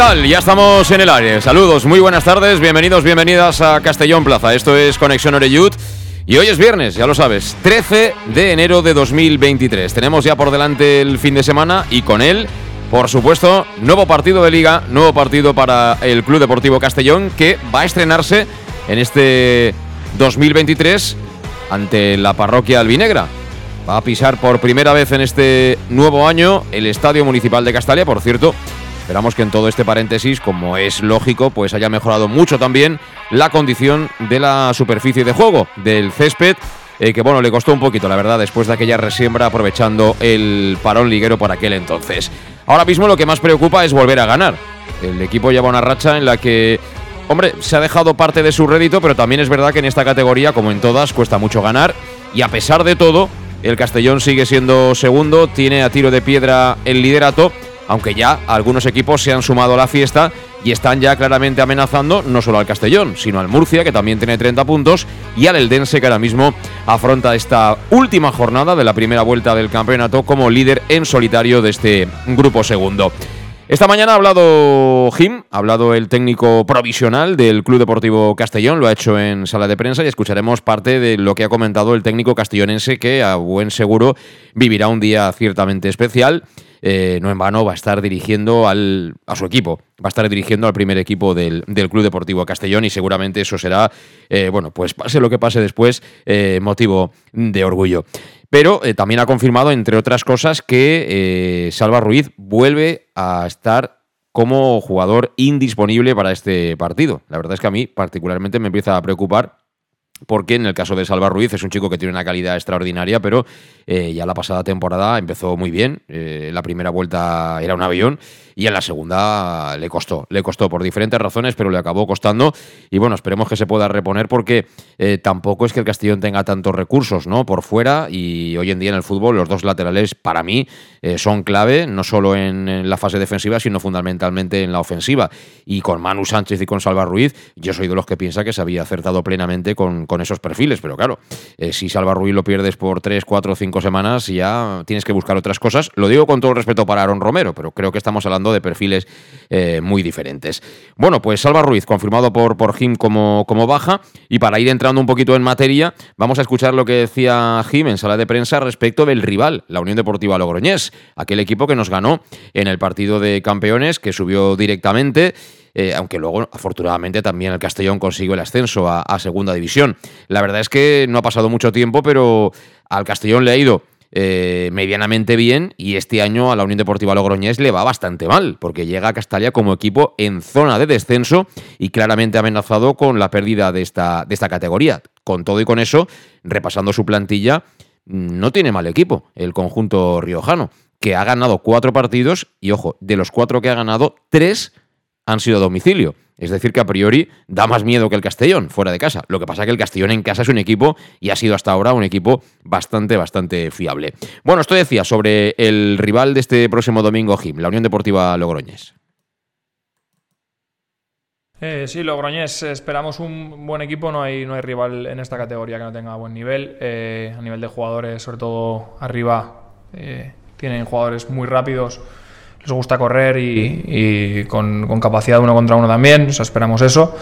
Tal? Ya estamos en el aire. Saludos, muy buenas tardes, bienvenidos, bienvenidas a Castellón Plaza. Esto es Conexión Oreyud y hoy es viernes, ya lo sabes, 13 de enero de 2023. Tenemos ya por delante el fin de semana y con él, por supuesto, nuevo partido de liga, nuevo partido para el Club Deportivo Castellón que va a estrenarse en este 2023 ante la parroquia albinegra. Va a pisar por primera vez en este nuevo año el Estadio Municipal de Castalia, por cierto, Esperamos que en todo este paréntesis, como es lógico, pues haya mejorado mucho también la condición de la superficie de juego, del césped, eh, que bueno, le costó un poquito, la verdad, después de aquella resiembra aprovechando el parón liguero por aquel entonces. Ahora mismo lo que más preocupa es volver a ganar. El equipo lleva una racha en la que, hombre, se ha dejado parte de su rédito, pero también es verdad que en esta categoría, como en todas, cuesta mucho ganar. Y a pesar de todo, el Castellón sigue siendo segundo, tiene a tiro de piedra el liderato aunque ya algunos equipos se han sumado a la fiesta y están ya claramente amenazando no solo al Castellón, sino al Murcia, que también tiene 30 puntos, y al Eldense, que ahora mismo afronta esta última jornada de la primera vuelta del campeonato como líder en solitario de este grupo segundo. Esta mañana ha hablado Jim, ha hablado el técnico provisional del Club Deportivo Castellón, lo ha hecho en sala de prensa y escucharemos parte de lo que ha comentado el técnico castellonense que a buen seguro vivirá un día ciertamente especial eh, no en vano va a estar dirigiendo al, a su equipo, va a estar dirigiendo al primer equipo del, Club Deportivo Castellón y seguramente eso será, eh, bueno, pues pase lo que pase después, eh, motivo de orgullo. Pero también ha confirmado, entre otras cosas, que Salva Ruiz vuelve a estar como jugador indisponible para este partido. La verdad es que a mí particularmente me empieza a preocupar porque en el caso de Salva Ruiz es un chico que tiene una calidad extraordinaria, pero eh, ya la pasada temporada empezó muy bien. Eh, la primera vuelta era un avión y en la segunda le costó, le costó por diferentes razones, pero le acabó costando. Y bueno, esperemos que se pueda reponer porque eh, tampoco es que el Castellón tenga tantos recursos, ¿no? Por fuera y hoy en día en el fútbol los dos laterales para mí son clave, no solo en, la fase defensiva, sino fundamentalmente en la ofensiva. Y con Manu Sánchez y con Salva Ruiz, yo soy de los que piensa que se había acertado plenamente con, con esos perfiles, pero claro, si Salva Ruiz lo pierdes por 3, 4, 5 semanas ya tienes que buscar otras cosas. Lo digo con todo el respeto para Aaron Romero, pero creo que estamos hablando de perfiles eh, muy diferentes. Bueno, pues Salva Ruiz, confirmado por, por Jim como, como baja. Y para ir entrando un poquito en materia, vamos a escuchar lo que decía Jim en sala de prensa respecto del rival, la Unión Deportiva Logroñés, aquel equipo que nos ganó en el partido de campeones, que subió directamente. Eh, aunque luego afortunadamente también el Castellón consiguió el ascenso a, segunda división. La verdad es que no ha pasado mucho tiempo, pero al Castellón le ha ido eh, medianamente bien y este año a la Unión Deportiva Logroñés le va bastante mal, porque llega a Castalia como equipo en zona de descenso y claramente amenazado con la pérdida de esta, de esta categoría. Con todo y con eso, repasando su plantilla, no tiene mal equipo el conjunto riojano, que ha ganado cuatro partidos y, ojo, de los cuatro que ha ganado, tres han sido a domicilio. Es decir, que a priori da más miedo que el Castellón fuera de casa. Lo que pasa es que el Castellón en casa es un equipo y ha sido hasta ahora un equipo bastante, bastante fiable. Bueno, esto decía sobre el rival de este próximo domingo, Jim, la Unión Deportiva Logroñés. Eh, sí, Logroñés, esperamos un buen equipo, no hay, no hay rival en esta categoría que no tenga buen nivel. Eh, a nivel de jugadores, sobre todo arriba, eh, tienen jugadores muy rápidos les gusta correr y, con, capacidad uno contra uno también, o sea, esperamos eso.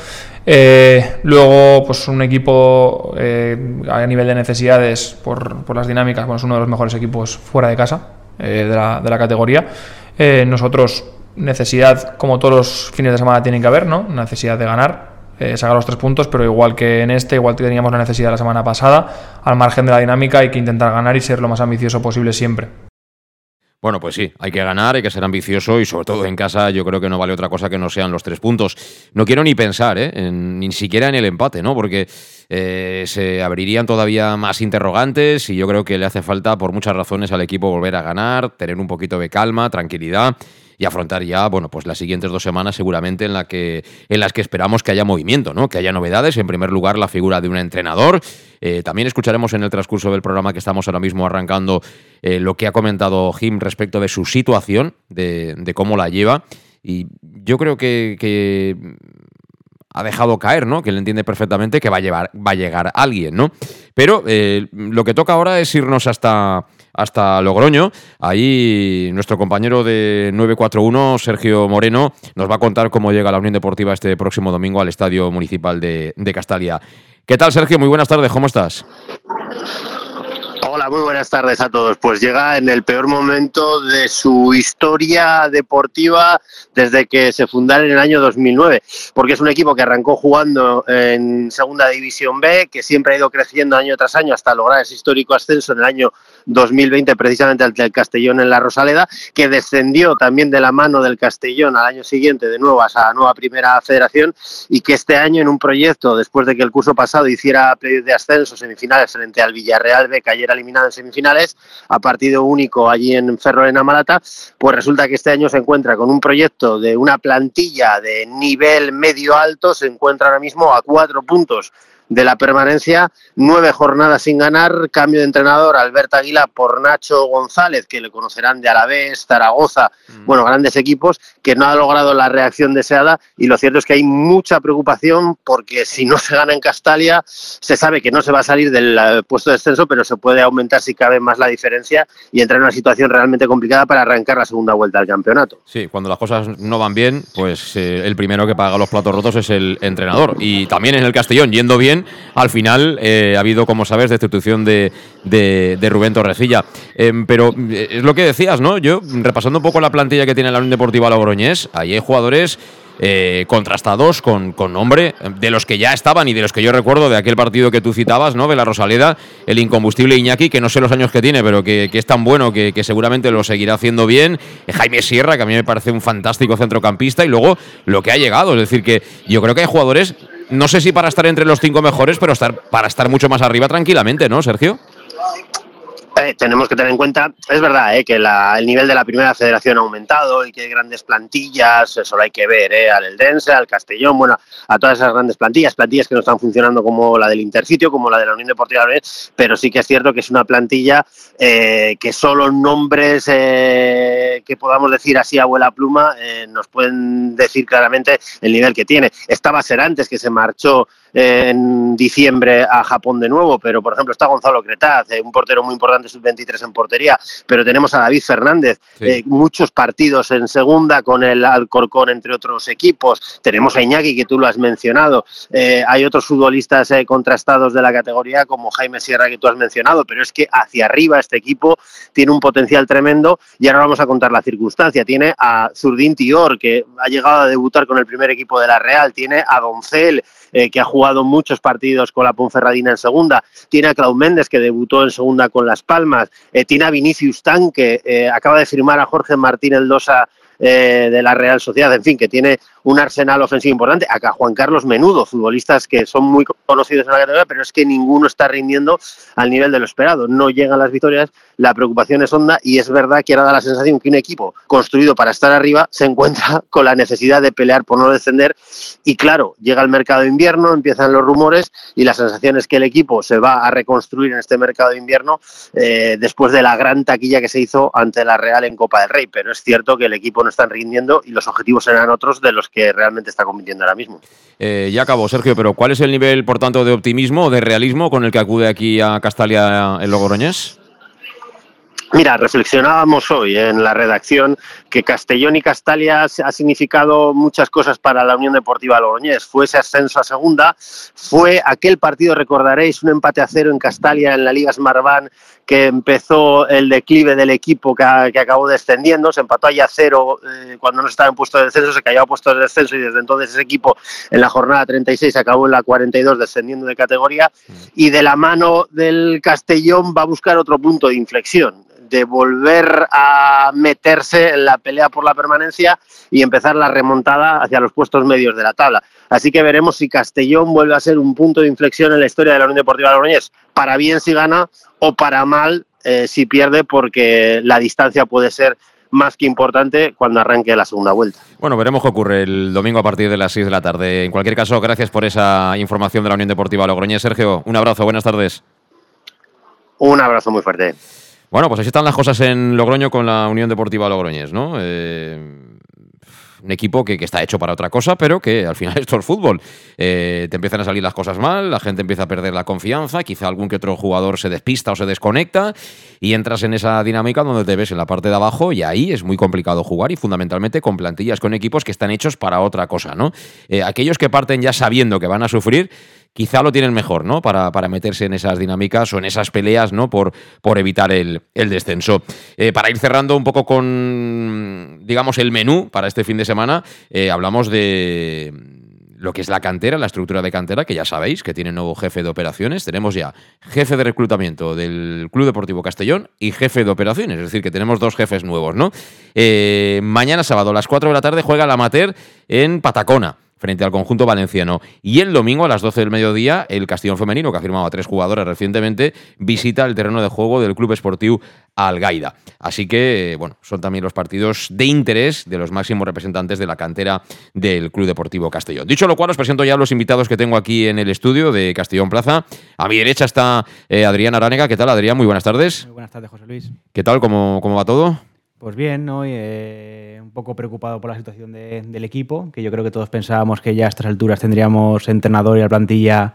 Eh, luego, pues un equipo eh, a nivel de necesidades, por, las dinámicas, bueno, es uno de los mejores equipos fuera de casa eh, de, la, de, la, categoría. nosotros, necesidad, como todos los fines de semana tienen que haber, ¿no? Necesidad de ganar. eh, sacar los tres puntos, pero igual que en este, igual que teníamos la necesidad la semana pasada, al margen de la dinámica hay que intentar ganar y ser lo más ambicioso posible siempre. Bueno, pues sí, hay que ganar, hay que ser ambicioso y sobre todo en casa yo creo que no vale otra cosa que no sean los tres puntos. No quiero ni pensar, ¿eh? ni siquiera en el empate, ¿no? Porque eh, se abrirían todavía más interrogantes y yo creo que le hace falta por muchas razones al equipo volver a ganar, tener un poquito de calma, tranquilidad y afrontar ya, bueno, pues las siguientes dos semanas seguramente en, la que, en las que esperamos que haya movimiento, ¿no? Que haya novedades. En primer lugar, la figura de un entrenador. Eh, también escucharemos en el transcurso del programa que estamos ahora mismo arrancando eh, lo que ha comentado Jim respecto de su situación, de, cómo la lleva. Y yo creo que, ha dejado caer, ¿no? Que él entiende perfectamente que va a, llevar, va a llegar alguien, ¿no? Pero eh, lo que toca ahora es irnos hasta hasta Logroño. Ahí nuestro compañero de 941, Sergio Moreno, nos va a contar cómo llega la Unión Deportiva este próximo domingo al Estadio Municipal de, de Castalia. ¿Qué tal, Sergio? Muy buenas tardes, ¿cómo estás? Hola, muy buenas tardes a todos. Pues llega en el peor momento de su historia deportiva desde que se fundara en el año 2009, porque es un equipo que arrancó jugando en Segunda División B, que siempre ha ido creciendo año tras año hasta lograr ese histórico ascenso en el año 2020 precisamente ante el Castellón en la Rosaleda, que descendió también de la mano del Castellón al año siguiente de nuevo a esa nueva primera federación y que este año en un proyecto, después de que el curso pasado hiciera de ascenso semifinales frente al Villarreal B, cayera eliminado en semifinales a partido único allí en Ferrolena Malata, pues resulta que este año se encuentra con un proyecto de una plantilla de nivel medio alto, se encuentra ahora mismo a cuatro puntos de la permanencia, nueve jornadas sin ganar, cambio de entrenador Alberto Aguila por Nacho González, que le conocerán de Alavés, Zaragoza, mm. bueno, grandes equipos, que no ha logrado la reacción deseada y lo cierto es que hay mucha preocupación porque si no se gana en Castalia, se sabe que no se va a salir del eh, puesto de descenso, pero se puede aumentar si cabe más la diferencia y entrar en una situación realmente complicada para arrancar la segunda vuelta al campeonato. Sí, cuando las cosas no van bien, pues eh, el primero que paga los platos rotos es el entrenador. Y también en el Castellón, yendo bien, al final eh, ha habido, como sabes, destitución de, de, Rubén Torrecilla. Em, pero eh, es lo que decías, ¿no? Yo, repasando un poco la plantilla que tiene la Unión Deportiva Logroñés, ahí hay jugadores eh, contrastados con, con, nombre de los que ya estaban y de los que yo recuerdo de aquel partido que tú citabas, ¿no? De la Rosaleda, el incombustible Iñaki, que no sé los años que tiene, pero que, es tan bueno que, que, seguramente lo seguirá haciendo bien. Jaime Sierra, que a mí me parece un fantástico centrocampista, y luego lo que ha llegado. Es decir, que yo creo que hay jugadores no sé si para estar entre los cinco mejores, pero estar, para estar mucho más arriba tranquilamente, ¿no, Sergio? Eh, tenemos que tener en cuenta, es verdad, eh, que el nivel de la primera federación ha aumentado y que hay grandes plantillas, eso lo hay que ver, eh, al Eldense, al Castellón, bueno, a todas esas grandes plantillas, plantillas que no están funcionando como la del Intercitio, como la de la Unión Deportiva pero sí que es cierto que es una plantilla eh, que solo nombres que podamos decir así abuela pluma nos pueden decir claramente el nivel que tiene. Estaba antes que se marchó en diciembre a Japón de nuevo, pero por ejemplo está Gonzalo Cretaz, un portero muy importante sub-23 en portería, pero tenemos a David Fernández, eh, muchos partidos en segunda con el Alcorcón, entre otros equipos. Tenemos a Iñaki, que tú lo has mencionado. Eh, hay otros futbolistas eh, contrastados de la categoría, como Jaime Sierra, que tú has mencionado, pero es que hacia arriba este equipo tiene un potencial tremendo y ahora vamos a contar la circunstancia. Tiene a Zurdín Tior, que ha llegado a debutar con el primer equipo de la Real, tiene a Doncel, que ha jugado muchos partidos con la Ponferradina en segunda, tiene a Clau Méndez, que debutó en segunda con Las Palmas, eh, tiene a Vinicius Tan, que eh, acaba de firmar a Jorge Martín Eldosa eh, de la Real Sociedad, en fin, que tiene un arsenal ofensivo importante. Acá Juan Carlos Menudo, futbolistas que son muy conocidos en la categoría, pero es que ninguno está rindiendo al nivel de lo esperado. No llegan las victorias, la preocupación es honda y es verdad que ahora da la sensación que un equipo construido para estar arriba se encuentra con la necesidad de pelear por no descender y claro, llega el mercado de invierno, empiezan los rumores y la sensación es que el equipo se va a reconstruir en este mercado de invierno eh, después de la gran taquilla que se hizo ante la Real en Copa del Rey, pero es cierto que el equipo no está rindiendo y los objetivos eran otros de los que realmente está compitiendo ahora mismo. Eh, ya acabó, Sergio, pero ¿cuál es el nivel, por tanto, de optimismo o de realismo con el que acude aquí a Castalia el Logroñés? Mira, reflexionábamos hoy en la redacción que Castellón y Castalia ha significado muchas cosas para la Unión Deportiva Logroñés. Fue ese ascenso a segunda, fue aquel partido, recordaréis, un empate a cero en Castalia en la Liga Smartbank que empezó el declive del equipo que, acabó descendiendo, se empató allá a cero eh, cuando no estaba en puesto de descenso, se cayó a puesto de descenso y desde entonces ese equipo en la jornada 36 acabó en la 42 descendiendo de categoría. Y de la mano del Castellón va a buscar otro punto de inflexión de volver a meterse en la pelea por la permanencia y empezar la remontada hacia los puestos medios de la tabla. Así que veremos si Castellón vuelve a ser un punto de inflexión en la historia de la Unión Deportiva Logroñés, para bien si gana o para mal eh, si pierde, porque la distancia puede ser más que importante cuando arranque la segunda vuelta. Bueno, veremos qué ocurre el domingo a partir de las 6 de la tarde. En cualquier caso, gracias por esa información de la Unión Deportiva Logroñés. Sergio, un abrazo, buenas tardes. Un abrazo muy fuerte. Bueno, pues así están las cosas en Logroño con la Unión Deportiva Logroñés, ¿no? Eh, un equipo que, está hecho para otra cosa, pero que al final esto es fútbol. Eh, te empiezan a salir las cosas mal, la gente empieza a perder la confianza, quizá algún que otro jugador se despista o se desconecta y entras en esa dinámica donde te ves en la parte de abajo y ahí es muy complicado jugar y fundamentalmente con plantillas, con equipos que están hechos para otra cosa, ¿no? Eh, aquellos que parten ya sabiendo que van a sufrir, quizá lo tienen mejor, ¿no? Para, para, meterse en esas dinámicas o en esas peleas, ¿no? Por, por evitar el, descenso. Eh, para ir cerrando un poco con, digamos, el menú para este fin de semana, eh, hablamos de lo que es la cantera, la estructura de cantera, que ya sabéis que tiene nuevo jefe de operaciones. Tenemos ya jefe de reclutamiento del Club Deportivo Castellón y jefe de operaciones, es decir, que tenemos dos jefes nuevos, ¿no? Eh, mañana sábado a las 4 de la tarde juega la Amateur en Patacona frente al conjunto valenciano. Y el domingo a las 12 del mediodía, el Castellón Femenino, que ha firmado a tres jugadores recientemente, visita el terreno de juego del Club Esportivo Algaida. Así que, bueno, son también los partidos de interés de los máximos representantes de la cantera del Club Deportivo Castellón. Dicho lo cual, os presento ya a los invitados que tengo aquí en el estudio de Castellón Plaza. A mi derecha está eh, Adrián Aránega. ¿Qué tal, Adrián? Muy buenas tardes. Muy buenas tardes, José Luis. ¿Qué tal? ¿Cómo, cómo va todo? Pues bien, hoy eh, un poco preocupado por la situación del equipo, que yo creo que todos pensábamos que ya a estas alturas tendríamos entrenador y la plantilla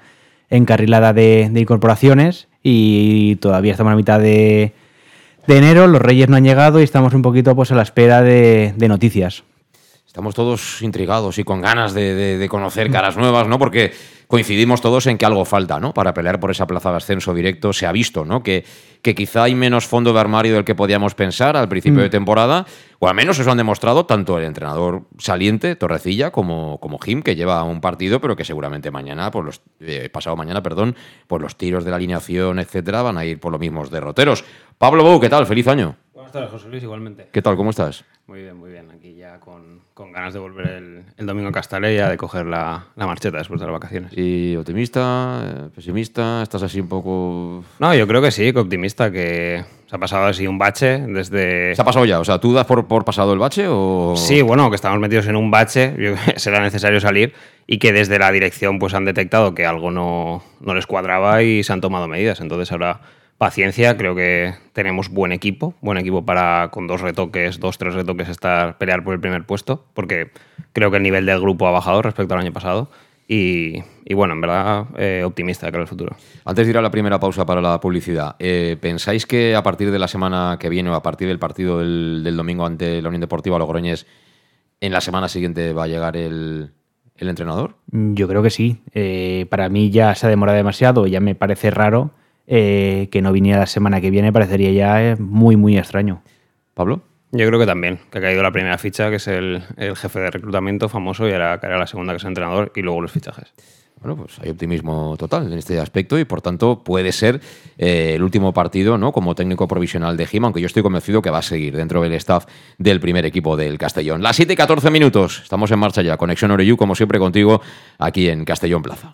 encarrilada de, incorporaciones y todavía estamos a mitad de, enero, los Reyes no han llegado y estamos un poquito pues, a la espera de, noticias. Estamos todos intrigados y con ganas de, conocer caras nuevas, ¿no? Porque coincidimos todos en que algo falta, ¿no? Para pelear por esa plaza de ascenso directo. Se ha visto, ¿no? Que, que quizá hay menos fondo de armario del que podíamos pensar al principio de mm. temporada, o al menos eso han demostrado tanto el entrenador saliente, Torrecilla, como, como Jim, que lleva un partido, pero que seguramente mañana, por los, eh, pasado mañana, perdón, por los tiros de la alineación, etcétera, van a ir por los mismos derroteros. Pablo Bou, ¿qué tal? Feliz año. Tardes, José Luis, igualmente. ¿Qué tal? ¿Cómo estás? Muy bien, muy bien. Aquí ya con, con ganas de volver el, el domingo a Castaleya, de coger la, la, marcheta después de las vacaciones. ¿Y optimista, eh, pesimista? ¿Estás así un poco...? No, yo creo que sí, que optimista, que se ha pasado así un bache desde... ¿Se ha pasado ya? O sea, ¿tú das por, por pasado el bache o...? Sí, bueno, que estamos metidos en un bache, será necesario salir y que desde la dirección pues han detectado que algo no, no les cuadraba y se han tomado medidas. Entonces ahora paciencia, creo que tenemos buen equipo, buen equipo para con dos retoques, dos, tres retoques estar pelear por el primer puesto, porque creo que el nivel del grupo ha bajado respecto al año pasado. Y, bueno, en verdad, eh, optimista de cara al futuro. Antes de ir a la primera pausa para la publicidad, eh, ¿pensáis que a partir de la semana que viene o a partir del partido del, domingo ante la Unión Deportiva Logroñés, en la semana siguiente va a llegar el, entrenador? Yo creo que sí. Eh, para mí ya se ha demorado demasiado, ya me parece raro eh, que no viniera la semana que viene parecería ya eh, muy, muy extraño. ¿Pablo? Yo creo que también, que ha caído la primera ficha, que es el, jefe de reclutamiento famoso, y ahora caerá la segunda, que es el entrenador, y luego los fichajes. Bueno, pues hay optimismo total en este aspecto y por tanto puede ser eh, el último partido ¿no? como técnico provisional de Gima, aunque yo estoy convencido que va a seguir dentro del staff del primer equipo del Castellón. Las 7 y 14 minutos, estamos en marcha ya. Conexión Oreyu, como siempre, contigo aquí en Castellón Plaza.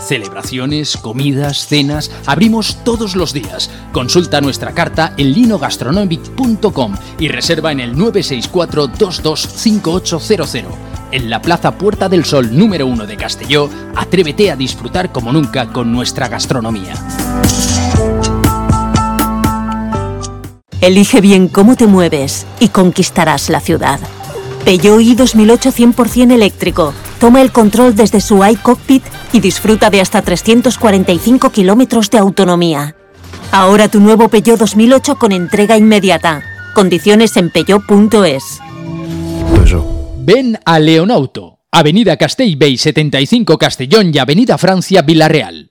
Celebraciones, comidas, cenas, abrimos todos los días. Consulta nuestra carta en linogastronomic.com y reserva en el 964 225800 en la Plaza Puerta del Sol número 1 de Castelló, atrévete a disfrutar como nunca con nuestra gastronomía. Elige bien cómo te mueves y conquistarás la ciudad. Peugeot i 2008 100% eléctrico. Toma el control desde su iCockpit y disfruta de hasta 345 kilómetros de autonomía. Ahora tu nuevo Peugeot 2008 con entrega inmediata. Condiciones en peugeot.es. Ven a Leonauto, Avenida Castellbey 75 Castellón y Avenida Francia Villarreal.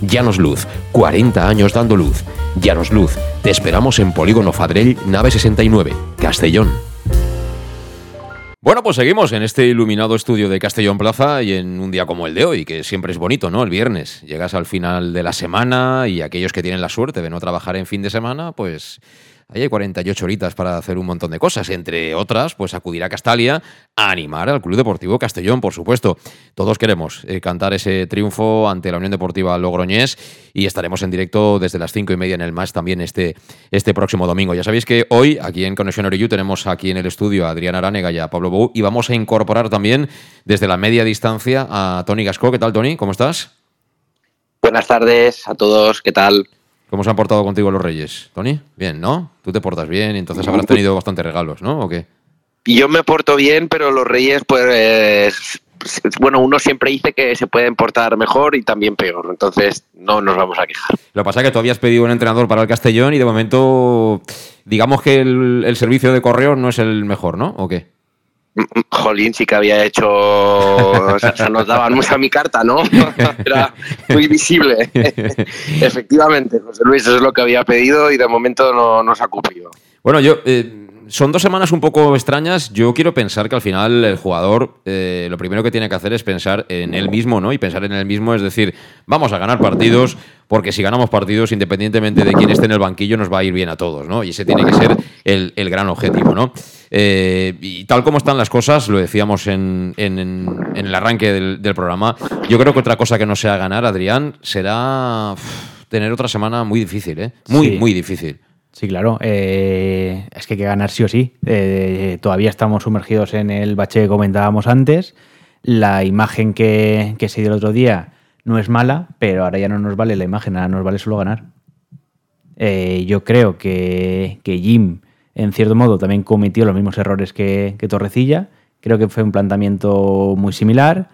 Llanos Luz, 40 años dando luz. Llanos Luz, te esperamos en Polígono Fadrell, nave 69, Castellón. Bueno, pues seguimos en este iluminado estudio de Castellón Plaza y en un día como el de hoy, que siempre es bonito, ¿no? El viernes. Llegas al final de la semana y aquellos que tienen la suerte de no trabajar en fin de semana, pues Ahí hay 48 horitas para hacer un montón de cosas, entre otras, pues acudir a Castalia a animar al Club Deportivo Castellón, por supuesto. Todos queremos eh, cantar ese triunfo ante la Unión Deportiva Logroñés y estaremos en directo desde las 5 y media en el MAS también este, este próximo domingo. Ya sabéis que hoy, aquí en Conexión Oriyu, tenemos aquí en el estudio a Adrián Aránega y a Pablo Bou y vamos a incorporar también desde la media distancia a Tony Gasco. ¿Qué tal, Tony? ¿Cómo estás? Buenas tardes a todos, ¿qué tal? ¿Cómo se han portado contigo los Reyes, Tony? Bien, ¿no? Tú te portas bien y entonces habrás tenido bastantes regalos, ¿no? ¿O qué? Yo me porto bien, pero los Reyes, pues, bueno, uno siempre dice que se pueden portar mejor y también peor, entonces no nos vamos a quejar. Lo que pasa es que tú habías pedido un entrenador para el Castellón y de momento, digamos que el, el servicio de correo no es el mejor, ¿no? ¿O qué? Jolín sí que había hecho, o sea, nos daban mucha mi carta, ¿no? Era muy visible. Efectivamente, José Luis, eso es lo que había pedido y de momento no nos ha cumplido. Bueno, yo, eh, son dos semanas un poco extrañas. Yo quiero pensar que al final el jugador eh, lo primero que tiene que hacer es pensar en él mismo, ¿no? Y pensar en él mismo es decir, vamos a ganar partidos, porque si ganamos partidos, independientemente de quién esté en el banquillo, nos va a ir bien a todos, ¿no? Y ese tiene que ser el, el gran objetivo, ¿no? Eh, y tal como están las cosas, lo decíamos en, en, en el arranque del, del, programa, yo creo que otra cosa que no sea ganar, Adrián, será tener otra semana muy difícil, ¿eh? Muy, sí. muy difícil. Sí, claro. Eh, es que hay que ganar sí o sí. Eh, todavía estamos sumergidos en el bache que comentábamos antes. La imagen que, que, se dio el otro día no es mala, pero ahora ya no nos vale la imagen, ahora nos vale solo ganar. Eh, yo creo que, que, Jim, en cierto modo, también cometió los mismos errores que, que Torrecilla. Creo que fue un planteamiento muy similar.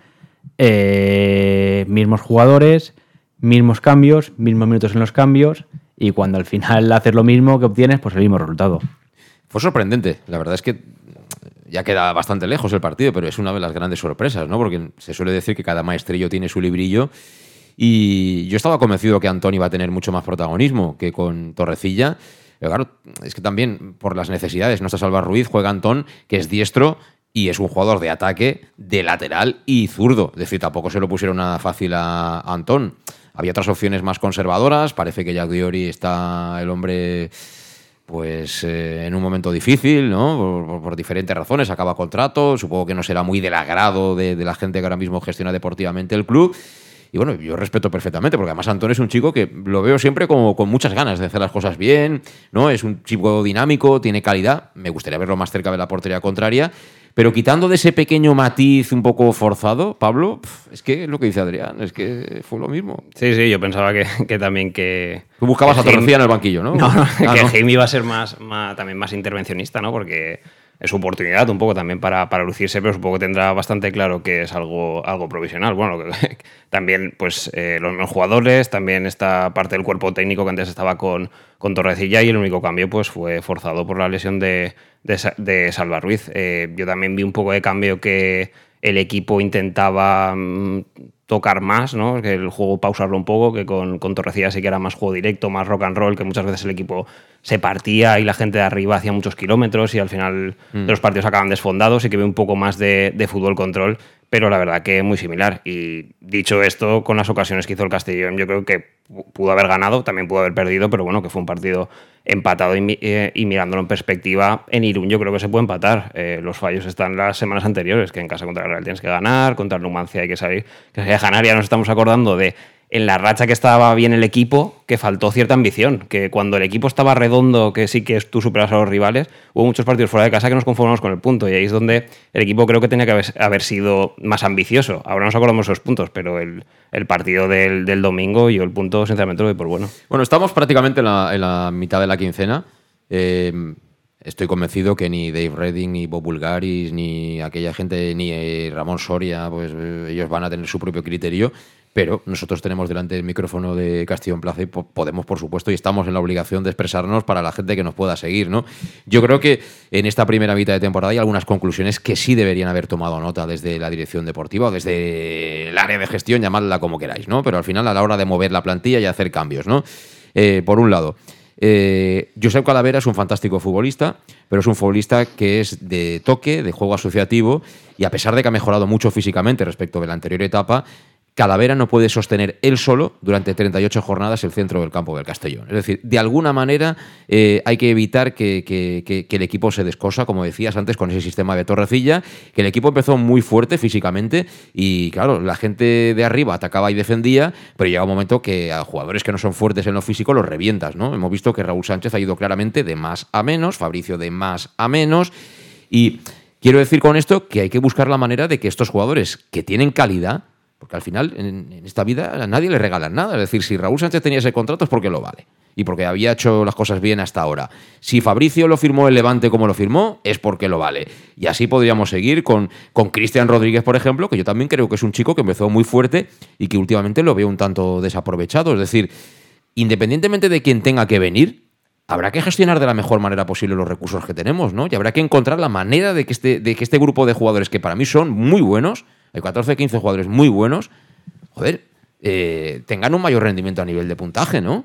Mismos jugadores, mismos cambios, mismos minutos en los cambios y cuando al final haces lo mismo que obtienes, pues el mismo resultado. Fue sorprendente. La verdad es que ya queda bastante lejos el partido, pero es una de las grandes sorpresas, ¿no? Porque se suele decir que cada maestrillo tiene su librillo. Y yo estaba convencido que Antoni va a tener mucho más protagonismo que con Torrecilla. Pero claro, es que también por las necesidades, no está Salva Ruiz, juega Antón, que es diestro y es un jugador de ataque, de lateral y zurdo. Es decir, tampoco se lo pusieron nada fácil a Antón. Había otras opciones más conservadoras. Parece que Jack Diori está el hombre pues eh, en un momento difícil, ¿no? Por, diferentes razones, acaba contrato, supongo que no será muy del agrado de, de, la gente que ahora mismo gestiona deportivamente el club. Y bueno, yo respeto perfectamente, porque además Antonio es un chico que lo veo siempre como con muchas ganas de hacer las cosas bien, ¿no? Es un chico dinámico, tiene calidad, me gustaría verlo más cerca de la portería contraria, pero quitando de ese pequeño matiz un poco forzado, Pablo, es que es lo que dice Adrián, es que fue lo mismo. Sí, sí, yo pensaba que, que también que... Tú buscabas a Torrecilla en el banquillo, ¿no? No, no ah, que no. Jaime iba a ser más, más, también más intervencionista, ¿no? Porque es su oportunidad un poco también para, para lucirse, pero supongo que tendrá bastante claro que es algo, algo provisional. Bueno, también pues eh, los jugadores, también esta parte del cuerpo técnico que antes estaba con, con Torrecilla y el único cambio pues fue forzado por la lesión de, de, de Salva Ruiz. Eh, yo también vi un poco de cambio que el equipo intentaba mm, tocar más, ¿no? Que el juego pausarlo un poco, que con, con Torrecilla sí que era más juego directo, más rock and roll, que muchas veces el equipo se partía y la gente de arriba hacía muchos kilómetros y al final Mm. los partidos acaban desfondados y que ve un poco más de, de fútbol control, pero la verdad que muy similar. Y dicho esto, con las ocasiones que hizo el Castellón, yo creo que pu- pudo haber ganado, también pudo haber perdido, pero bueno, que fue un partido empatado y, eh, mirándolo en perspectiva, en Irún yo creo que se puede empatar. Eh, los fallos están las semanas anteriores, que en casa contra el Real tienes que ganar, contra el Numancia hay que salir, que salir a ganar. Ya nos estamos acordando de en la racha que estaba bien el equipo, que faltó cierta ambición, que cuando el equipo estaba redondo, que sí que tú superas a los rivales, hubo muchos partidos fuera de casa que nos conformamos con el punto, y ahí es donde el equipo creo que tenía que haber, sido más ambicioso. Ahora nos acordamos esos puntos, pero el, partido del, domingo, yo el punto, sinceramente, lo doy por bueno. Bueno, estamos prácticamente en la, mitad de la quincena. Eh, estoy convencido que ni Dave Redding, ni Bob Bulgaris, ni aquella gente, ni eh, Ramón Soria, pues eh, ellos van a tener su propio criterio. Pero nosotros tenemos delante el micrófono de Castillo en Plaza y po- podemos, por supuesto, y estamos en la obligación de expresarnos para la gente que nos pueda seguir, ¿no? Yo creo que en esta primera mitad de temporada hay algunas conclusiones que sí deberían haber tomado nota desde la dirección deportiva o desde el área de gestión, llamadla como queráis, ¿no? Pero al final, a la hora de mover la plantilla y hacer cambios, ¿no? Eh, por un lado, eh, Calavera es un fantástico futbolista, pero es un futbolista que es de toque, de juego asociativo, y a pesar de que ha mejorado mucho físicamente respecto de la anterior etapa, Calavera no puede sostener él solo durante 38 jornadas el centro del campo del Castellón. Es decir, de alguna manera eh, hay que evitar que, que- que- que el equipo se descosa, como decías antes, con ese sistema de Torrecilla, que el equipo empezó muy fuerte físicamente y, claro, la gente de arriba atacaba y defendía, pero llega un momento que a jugadores que no son fuertes en lo físico los revientas, ¿no? Hemos visto que Raúl Sánchez ha ido claramente de más a menos, Fabricio de más a menos y quiero decir con esto que hay que buscar la manera de que estos jugadores que tienen calidad, porque al final en, esta vida a nadie le regalan nada. Es decir, si Raúl Sánchez tenía ese contrato es porque lo vale. Y porque había hecho las cosas bien hasta ahora. Si Fabricio lo firmó el Levante como lo firmó, es porque lo vale. Y así podríamos seguir con, con Cristian Rodríguez, por ejemplo, que yo también creo que es un chico que empezó muy fuerte y que últimamente lo veo un tanto desaprovechado. Es decir, independientemente de quién tenga que venir, habrá que gestionar de la mejor manera posible los recursos que tenemos, ¿no? Y habrá que encontrar la manera de que este, de que este grupo de jugadores, que para mí son muy buenos, hay 14 15 jugadores muy buenos, joder, eh, tengan un mayor rendimiento a nivel de puntaje, ¿no?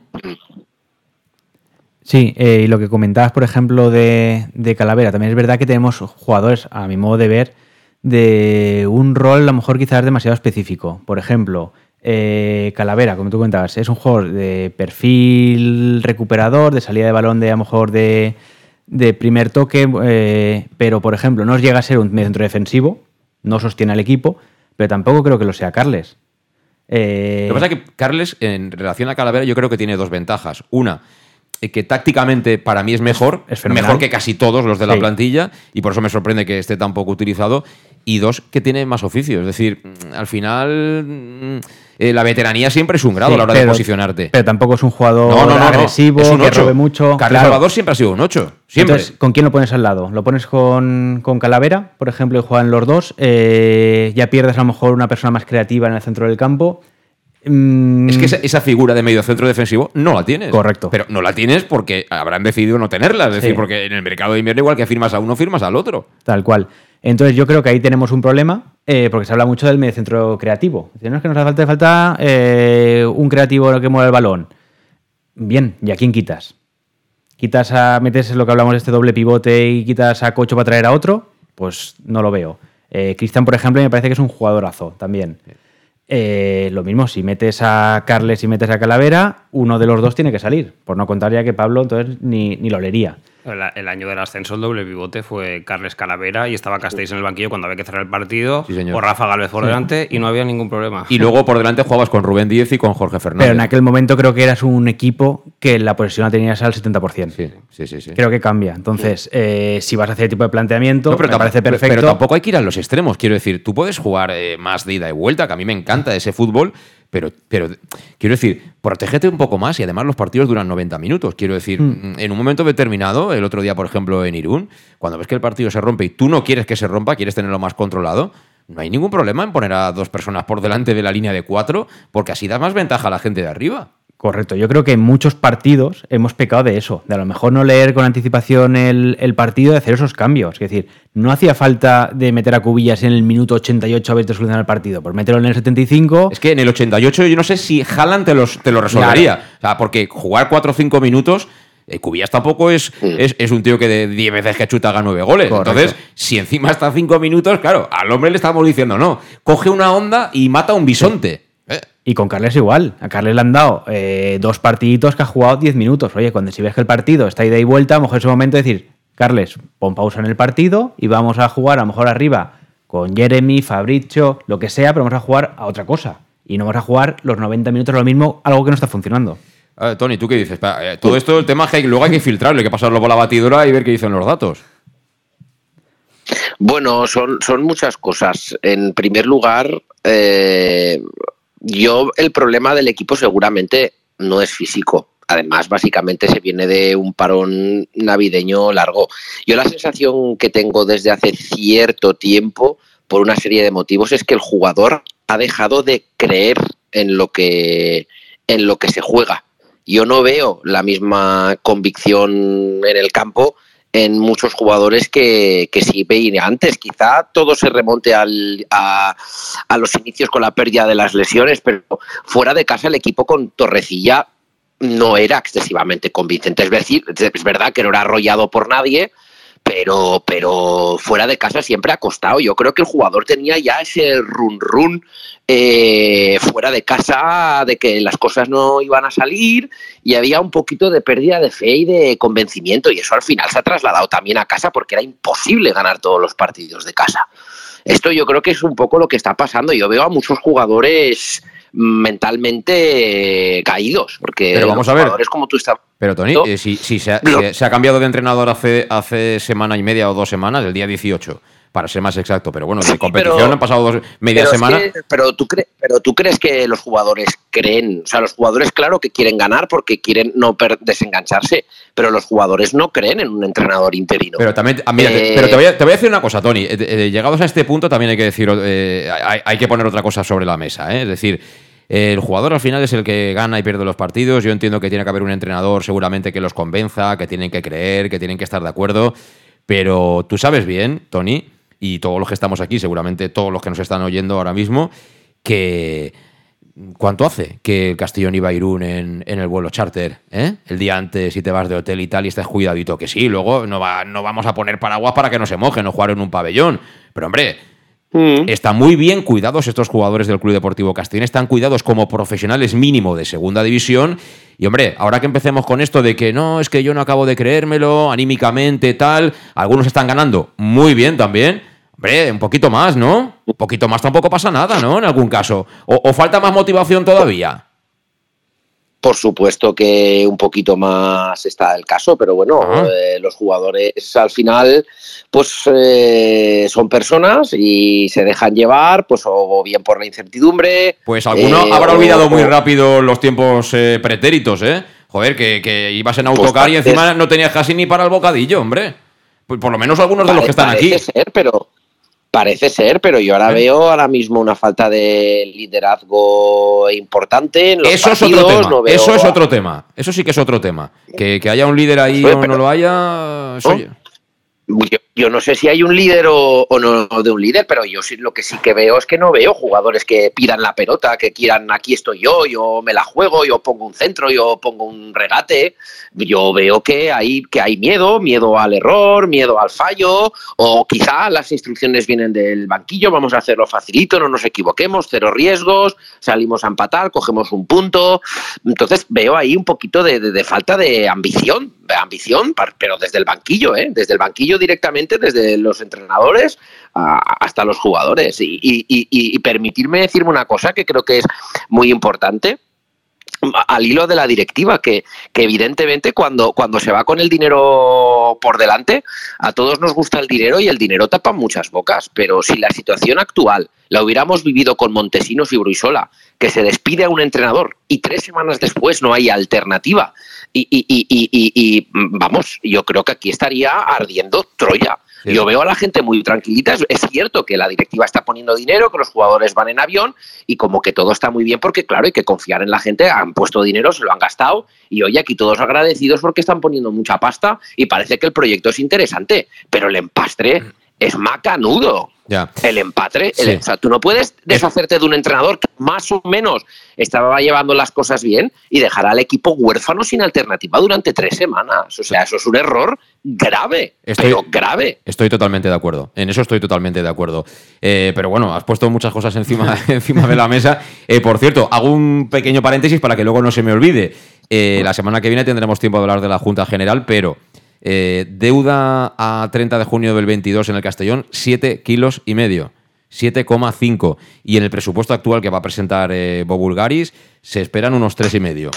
Sí, eh, y lo que comentabas, por ejemplo, de, de Calavera, también es verdad que tenemos jugadores, a mi modo de ver, de un rol a lo mejor quizás demasiado específico. Por ejemplo, eh, Calavera, como tú comentabas, es un jugador de perfil recuperador, de salida de balón de a lo mejor de, de primer toque, pero por ejemplo, no llega a ser un centro defensivo, no sostiene al equipo, pero tampoco creo que lo sea Carles. Eh, Lo que pasa es que Carles, en relación a Calavera, yo creo que tiene dos ventajas. Una, eh, que tácticamente para mí es mejor, Es mejor que casi todos los de la Sí. plantilla, y por eso me sorprende que esté tan poco utilizado. Y dos, que tiene más oficio. Es decir, mm, al final, mm, eh, la veteranía siempre es un grado Sí, a la hora de posicionarte. Pero tampoco es un jugador No, no, no, no. agresivo, Es un que ocho. robe mucho. Carles Salvador siempre ha sido un 8. Siempre. Entonces, ¿con quién lo pones al lado? ¿Lo pones con, con Calavera, por ejemplo, y juegan los dos? Eh, ya pierdes a lo mejor una persona más creativa en el centro del campo. Mm, Es que esa, esa figura de medio centro defensivo no la tienes. Correcto. Pero no la tienes porque habrán decidido no tenerla. Es decir, porque en el mercado de invierno, igual que firmas a uno, firmas al otro. Tal cual. Entonces yo creo que ahí tenemos un problema eh, porque se habla mucho del mediocentro creativo. Dice, no es que nos hace falta, falta eh, un creativo que mueva el balón. Bien, ¿y a quién quitas? ¿Quitas a, metes lo que hablamos de este doble pivote y quitas a Cocho para traer a otro? Pues no lo veo. Eh, Cristian, por ejemplo, me parece que es un jugadorazo también. Eh, lo mismo, si metes a Carles y metes a Calavera, uno de los dos tiene que salir. Por no contar ya que Pablo entonces ni, ni lo leería. El, el año del ascenso, el doble pivote fue Carles Calavera y estaba Castells en el banquillo cuando había que cerrar el partido, señor. o Rafa Galvez por Sí. delante y no había ningún problema. Y luego por delante jugabas con Rubén Díez y con Jorge Fernández. Pero en aquel momento creo que eras un equipo que la posesión la tenías al 70%. Sí, sí, sí. sí. Creo que cambia. Entonces, eh, si vas a hacer ese tipo de planteamiento, No, pero me parece pero- perfecto. Pero tampoco hay que ir a los extremos. Quiero decir, tú puedes jugar eh, más de ida y vuelta, que a mí me encanta ese fútbol, pero, pero quiero decir, protégete un poco más y además los partidos duran 90 minutos. Quiero decir, Mm. en un momento determinado, el otro día, por ejemplo, en Irún, cuando ves que el partido se rompe y tú no quieres que se rompa, quieres tenerlo más controlado, no hay ningún problema en poner a dos personas por delante de la línea de cuatro, porque así da más ventaja a la gente de arriba. Correcto, yo creo que en muchos partidos hemos pecado de eso, de a lo mejor no leer con anticipación el, el partido, de hacer esos cambios. Es decir, no hacía falta de meter a Cubillas en el minuto 88 a ver de solucionar el partido, por meterlo en el 75. Es que en el 88 yo no sé si Haaland te, los, te lo resolvería. O sea, porque jugar 4 o 5 minutos. Eh, Cubillas tampoco es, es, es, un tío que de 10 veces que chuta haga 9 goles. Correcto. Entonces, si encima está 5 minutos, claro, al hombre le estamos diciendo no. Coge una onda y mata a un bisonte. Eh, Y con Carles igual. A Carles le han dado eh, dos partiditos que ha jugado 10 minutos. Oye, cuando si ves que el partido está ida y vuelta, a lo mejor es el momento de decir, Carles, pon pausa en el partido y vamos a jugar a lo mejor arriba con Jeremy, Fabricio, lo que sea, pero vamos a jugar a otra cosa. Y no vamos a jugar los 90 minutos lo mismo, algo que no está funcionando. A ver, Tony, ¿tú qué dices? Eh, Todo esto, el tema es que luego hay que filtrarlo, hay que pasarlo por la batidora y ver qué dicen los datos. Bueno, son, son muchas cosas. En primer lugar, eh, yo el problema del equipo seguramente no es físico. Además, básicamente se viene de un parón navideño largo. Yo la sensación que tengo desde hace cierto tiempo, por una serie de motivos, es que el jugador ha dejado de creer en lo que, en lo que se juega. Yo no veo la misma convicción en el campo en muchos jugadores que, que sí veía antes. Quizá todo se remonte al, a, a los inicios con la pérdida de las lesiones, pero fuera de casa el equipo con Torrecilla no era excesivamente convincente. Es decir, es verdad que no era arrollado por nadie, pero, pero fuera de casa siempre ha costado. Yo creo que el jugador tenía ya ese run run eh, fuera de casa de que las cosas no iban a salir y había un poquito de pérdida de fe y de convencimiento y eso al final se ha trasladado también a casa porque era imposible ganar todos los partidos de casa. Esto yo creo que es un poco lo que está pasando. Yo veo a muchos jugadores mentalmente caídos porque Pero vamos los a ver. jugadores como tú estabas Pero Tony, eh, si, si se, ha, Lo- se ha cambiado de entrenador hace, hace semana y media o dos semanas, el día 18, para ser más exacto, pero bueno, de competición pero- han pasado dos, media Pero es semana. que- pero, tú cre- pero tú crees que los jugadores creen, o sea, los jugadores claro que quieren ganar porque quieren no desengancharse, pero los jugadores no creen en un entrenador interino. Pero también, ah, mira, te- pero te voy, a, te voy a decir una cosa, Tony. Eh, eh, llegados a este punto, también hay que decir, eh, hay, hay que poner otra cosa sobre la mesa. ¿eh? Es decir, el jugador al final es el que gana y pierde los partidos. Yo entiendo que tiene que haber un entrenador seguramente que los convenza, que tienen que creer, que tienen que estar de acuerdo. Pero tú sabes bien, Tony, y todos los que estamos aquí, seguramente todos los que nos están oyendo ahora mismo, que ¿Cuánto hace que el Castellón iba a Irún en, en el vuelo charter? ¿eh? El día antes, si te vas de hotel y tal, y estás cuidadito, que sí, luego no, va, no vamos a poner paraguas para que no se mojen o jugar en un pabellón. Pero hombre, están muy bien cuidados estos jugadores del Club Deportivo Castellón, están cuidados como profesionales mínimo de segunda división. Y hombre, ahora que empecemos con esto de que no, es que yo no acabo de creérmelo, anímicamente, tal, algunos están ganando muy bien también. Hombre, un poquito más, ¿no? Un poquito más tampoco pasa nada, ¿no? En algún caso. O, o falta más motivación todavía. Por supuesto que un poquito más está el caso, pero bueno, Ah. eh, los jugadores al final pues eh, son personas y se dejan llevar, pues o bien por la incertidumbre. Pues alguno eh, habrá o- olvidado muy rápido los tiempos eh, pretéritos, ¿eh? Joder, que, que ibas en Pues autocar y encima no tenías casi ni para el bocadillo, hombre. Pues por lo menos algunos de los que están aquí. ser, pero parece ser, pero yo ahora veo ahora mismo una falta de liderazgo importante en los Eso es otro partidos, tema. no veo Eso es otro tema. Eso sí que es otro tema. Que, que haya un líder ahí Joder, o no lo haya. eso Yo, yo no sé si hay un líder o, o no de un líder, pero yo sí, lo que sí que veo es que no veo jugadores que pidan la pelota, que quieran aquí estoy yo, yo me la juego, yo pongo un centro, yo pongo un regate. Yo veo que hay, que hay miedo, miedo al error, miedo al fallo, o quizá las instrucciones vienen del banquillo, vamos a hacerlo facilito, no nos equivoquemos, cero riesgos, salimos a empatar, cogemos un punto. Entonces veo ahí un poquito de, falta de ambición, ambición, pero desde el banquillo, ¿eh? desde el banquillo directamente, desde los entrenadores hasta los jugadores. Y, y- y- permitirme decirme una cosa que creo que es muy importante al hilo de la directiva, que, que evidentemente cuando, cuando se va con el dinero por delante, a todos nos gusta el dinero y el dinero tapa muchas bocas, pero si la situación actual la hubiéramos vivido con Montesinos y Bruisola, que se despide a un entrenador y tres semanas después no hay alternativa, y, y- y- y- vamos, yo creo que aquí estaría ardiendo Troya. Yo veo a la gente muy tranquilita. Es, es cierto que la directiva está poniendo dinero, que los jugadores van en avión y como que todo está muy bien porque, claro, hay que confiar en la gente. Han puesto dinero, se lo han gastado y hoy aquí todos agradecidos porque están poniendo mucha pasta y parece que el proyecto es interesante. Pero el empastre es macanudo. Ya. El empatre, el- Sí. o sea, tú no puedes deshacerte de un entrenador que más o menos estaba llevando las cosas bien y dejar al equipo huérfano sin alternativa durante tres semanas. O sea, eso es un error grave, Estoy- pero grave. Estoy totalmente de acuerdo. En eso estoy totalmente de acuerdo. Eh, pero bueno, has puesto muchas cosas encima, encima de la mesa. Eh, por cierto, hago un pequeño paréntesis para que luego no se me olvide. Eh, la semana que viene tendremos tiempo de hablar de la Junta General, pero eh, deuda a 30 de junio del 22 en el Castellón, 7 kilos y medio. 7,5. Y en el presupuesto actual que va a presentar eh, se esperan unos 3,5.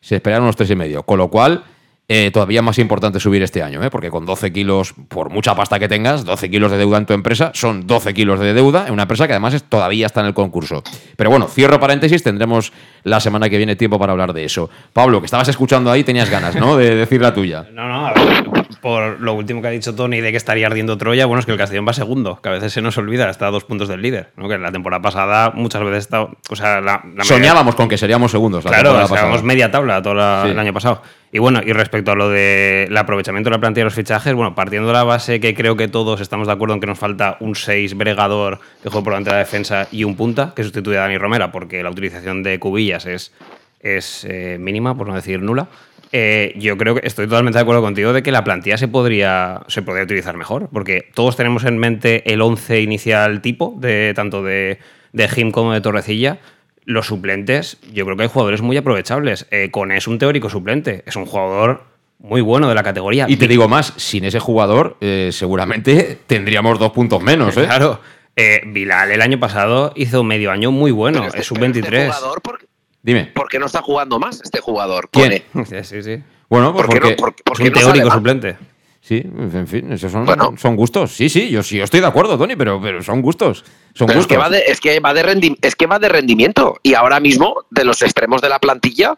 Se esperan unos 3,5. Con lo cual, eh, todavía más importante subir este año, ¿eh? porque con 12 kilos, por mucha pasta que tengas, 12 kilos de deuda en tu empresa, son 12 kilos de deuda en una empresa que además es- todavía está en el concurso. Pero bueno, cierro paréntesis, tendremos la semana que viene tiempo para hablar de eso. Pablo, que estabas escuchando ahí, tenías ganas, ¿no? De decir la tuya. No, no, a ver, por lo último que ha dicho Tony de que estaría ardiendo Troya, bueno, es que el Castellón va segundo, que a veces se nos olvida, está a dos puntos del líder, ¿no? que la temporada pasada muchas veces está, o sea, la, Soñábamos con que seríamos segundos. la Claro, sacamos pasada. media tabla todo la- Sí. el año pasado. Y bueno, y respecto a lo del aprovechamiento de la plantilla de los fichajes, bueno, partiendo de la base que creo que todos estamos de acuerdo en que nos falta un 6 bregador que juegue por delante de la defensa y un punta que sustituya a Dani Romera, porque la utilización de cubillas es, es eh, mínima, por no decir nula. Eh, yo creo que estoy totalmente de acuerdo contigo de que la plantilla se podría, se podría utilizar mejor, porque todos tenemos en mente el 11 inicial tipo, de tanto de, de Jim como de Torrecilla. Los suplentes, yo creo que hay jugadores muy aprovechables. Eh, Con es un teórico suplente, es un jugador muy bueno de la categoría. Y te digo más, sin ese jugador, eh, seguramente tendríamos dos puntos menos, ¿eh? Claro. Eh, Bilal el año pasado hizo un medio año muy bueno, es sub-23. jugador, ¿por, Dime. por qué no está jugando más este jugador? ¿Quién? Cone? Sí, sí, sí. Bueno, pues ¿Por qué no- porque por- por Es un teórico más? suplente. Sí, en fin, esos son, son gustos. Sí, sí, yo sí, yo estoy de acuerdo, Tony, pero, pero son gustos. Son Pero es gustos. que, va de, es, que va de rendi- es que va de rendimiento. Y ahora mismo, de los extremos de la plantilla,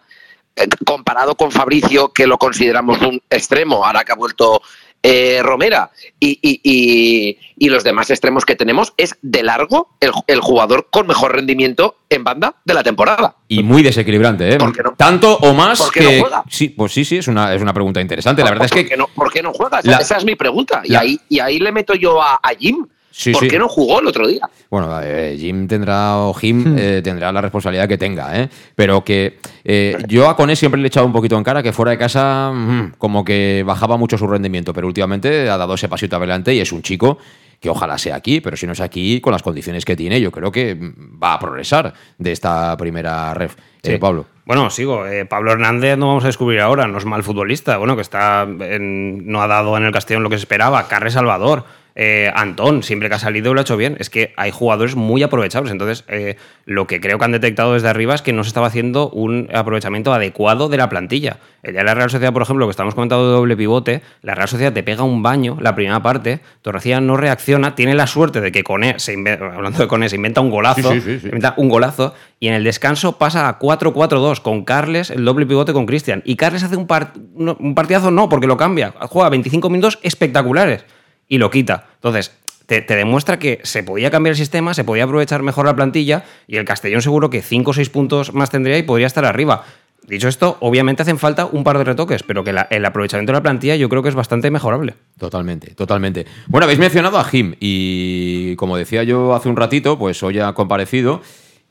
eh, comparado con Fabricio, que lo consideramos un extremo, ahora que ha vuelto eh, Romera, y, y- y- y los demás extremos que tenemos, es de largo el, el jugador con mejor rendimiento en banda de la temporada. Y muy desequilibrante, ¿eh? ¿Por qué no? Tanto o más ¿Por qué que. no juega? Sí, pues sí, sí, es una, es una pregunta interesante. La verdad es ¿Por que. qué no, por qué no juega? La- Esa es mi pregunta. Y, la- ahí, y ahí le meto yo a, a Jim. Sí, ¿Por sí. qué no jugó el otro día? Bueno, eh, Jim tendrá, o Jim eh, tendrá la responsabilidad que tenga, ¿eh? Pero que eh, yo a Cone siempre le he echado un poquito en cara que fuera de casa mm, como que bajaba mucho su rendimiento, pero últimamente ha dado ese pasito adelante y es un chico que ojalá sea aquí, pero si no es aquí, con las condiciones que tiene, yo creo que mm, va a progresar de esta primera ref. Eh, Sí. Pablo. Bueno, sigo. Eh, Pablo Hernández no vamos a descubrir ahora, no es mal futbolista. Bueno, que está en- no ha dado en el Castellón lo que se esperaba. Carles Salvador, eh, Antón, siempre que ha salido lo ha hecho bien. Es que hay jugadores muy aprovechables. Entonces, eh, lo que creo que han detectado desde arriba es que no se estaba haciendo un aprovechamiento adecuado de la plantilla. El día de la Real Sociedad, por ejemplo, que estamos comentando de doble pivote, la Real Sociedad te pega un baño la primera parte, Torrecilla no reacciona, tiene la suerte de que Cone, se inve- hablando de Cone, se inventa un golazo, Sí, sí, sí, sí. se inventa un golazo y en el descanso pasa a 4-4-2 con Carles, el doble pivote con Cristian. Y Carles hace un, par- un partidazo, no, porque lo cambia. Juega 25 minutos espectaculares y lo quita. Entonces, te, demuestra que se podía cambiar el sistema, se podía aprovechar mejor la plantilla y el Castellón seguro que 5 o 6 puntos más tendría y podría estar arriba. Dicho esto, obviamente hacen falta un par de retoques, pero que el aprovechamiento de la plantilla yo creo que es bastante mejorable. Totalmente, totalmente. Bueno, habéis mencionado a Jim y como decía yo hace un ratito, pues hoy ha comparecido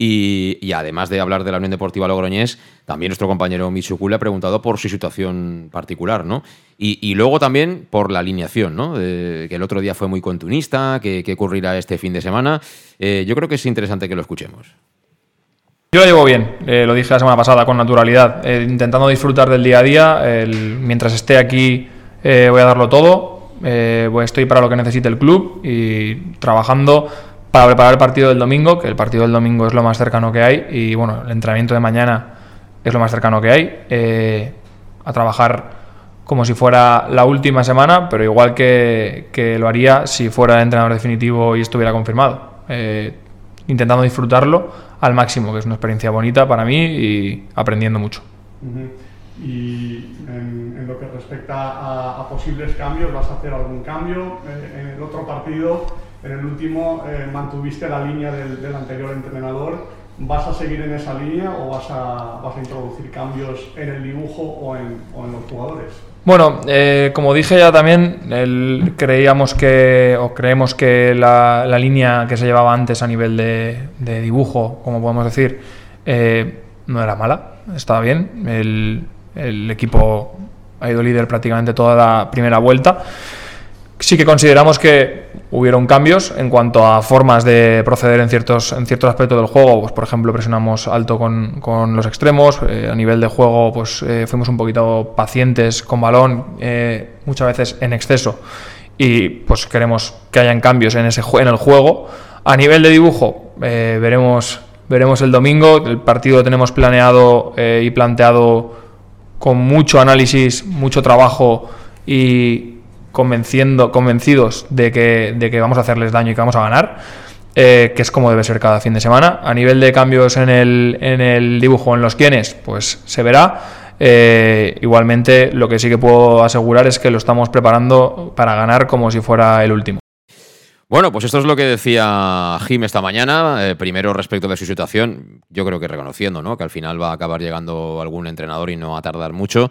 y, además de hablar de la Unión Deportiva Logroñés, también nuestro compañero Michuku le ha preguntado por su situación particular, ¿no? Y, luego también por la alineación, ¿no? Que el otro día fue muy contunista, que, ocurrirá este fin de semana. Eh, yo creo que es interesante que lo escuchemos. Yo lo llevo bien, eh, lo dije la semana pasada, con naturalidad, eh, intentando disfrutar del día a día. mientras esté aquí voy a darlo todo, estoy para lo que necesite el club y trabajando para preparar el partido del domingo, que el partido del domingo es lo más cercano que hay y bueno, el entrenamiento de mañana es lo más cercano que hay. eh, a trabajar como si fuera la última semana, pero igual que, lo haría si fuera el entrenador definitivo y estuviera confirmado. Eh, intentando disfrutarlo al máximo, que es una experiencia bonita para mí y aprendiendo mucho. Y en, lo que respecta a, a, posibles cambios, ¿vas a hacer algún cambio? en el otro partido, en el último, mantuviste la línea del, anterior entrenador ¿Vas a seguir en esa línea o vas a, vas a introducir cambios en el dibujo o en, los jugadores? Bueno, eh, como dije ya también, creíamos que, o creemos que la, la, línea que se llevaba antes a nivel de, de dibujo, como podemos decir, eh, no era mala, estaba bien. El, el equipo ha ido líder prácticamente toda la primera vuelta. Sí que consideramos que hubieron cambios en cuanto a formas de proceder en ciertos, en ciertos aspectos del juego. Pues, por ejemplo, presionamos alto con, con los extremos. Eh, a nivel de juego, pues eh, fuimos un poquito pacientes con balón, eh, muchas veces en exceso. Y pues queremos que hayan cambios en, ese, en el juego. A nivel de dibujo, veremos, veremos el domingo. El partido lo tenemos planeado y planteado con mucho análisis, mucho trabajo y, convenciendo, convencidos de que, de que vamos a hacerles daño y que vamos a ganar, eh, que es como debe ser cada fin de semana. A nivel de cambios en el, en el dibujo, en los quienes, pues se verá. Eh, igualmente, lo que sí que puedo asegurar es que lo estamos preparando para ganar como si fuera el último. Bueno, pues esto es lo que decía Jim esta mañana. Eh, primero, respecto de su situación, yo creo que reconociendo ¿no? que al final va a acabar llegando algún entrenador y no va a tardar mucho.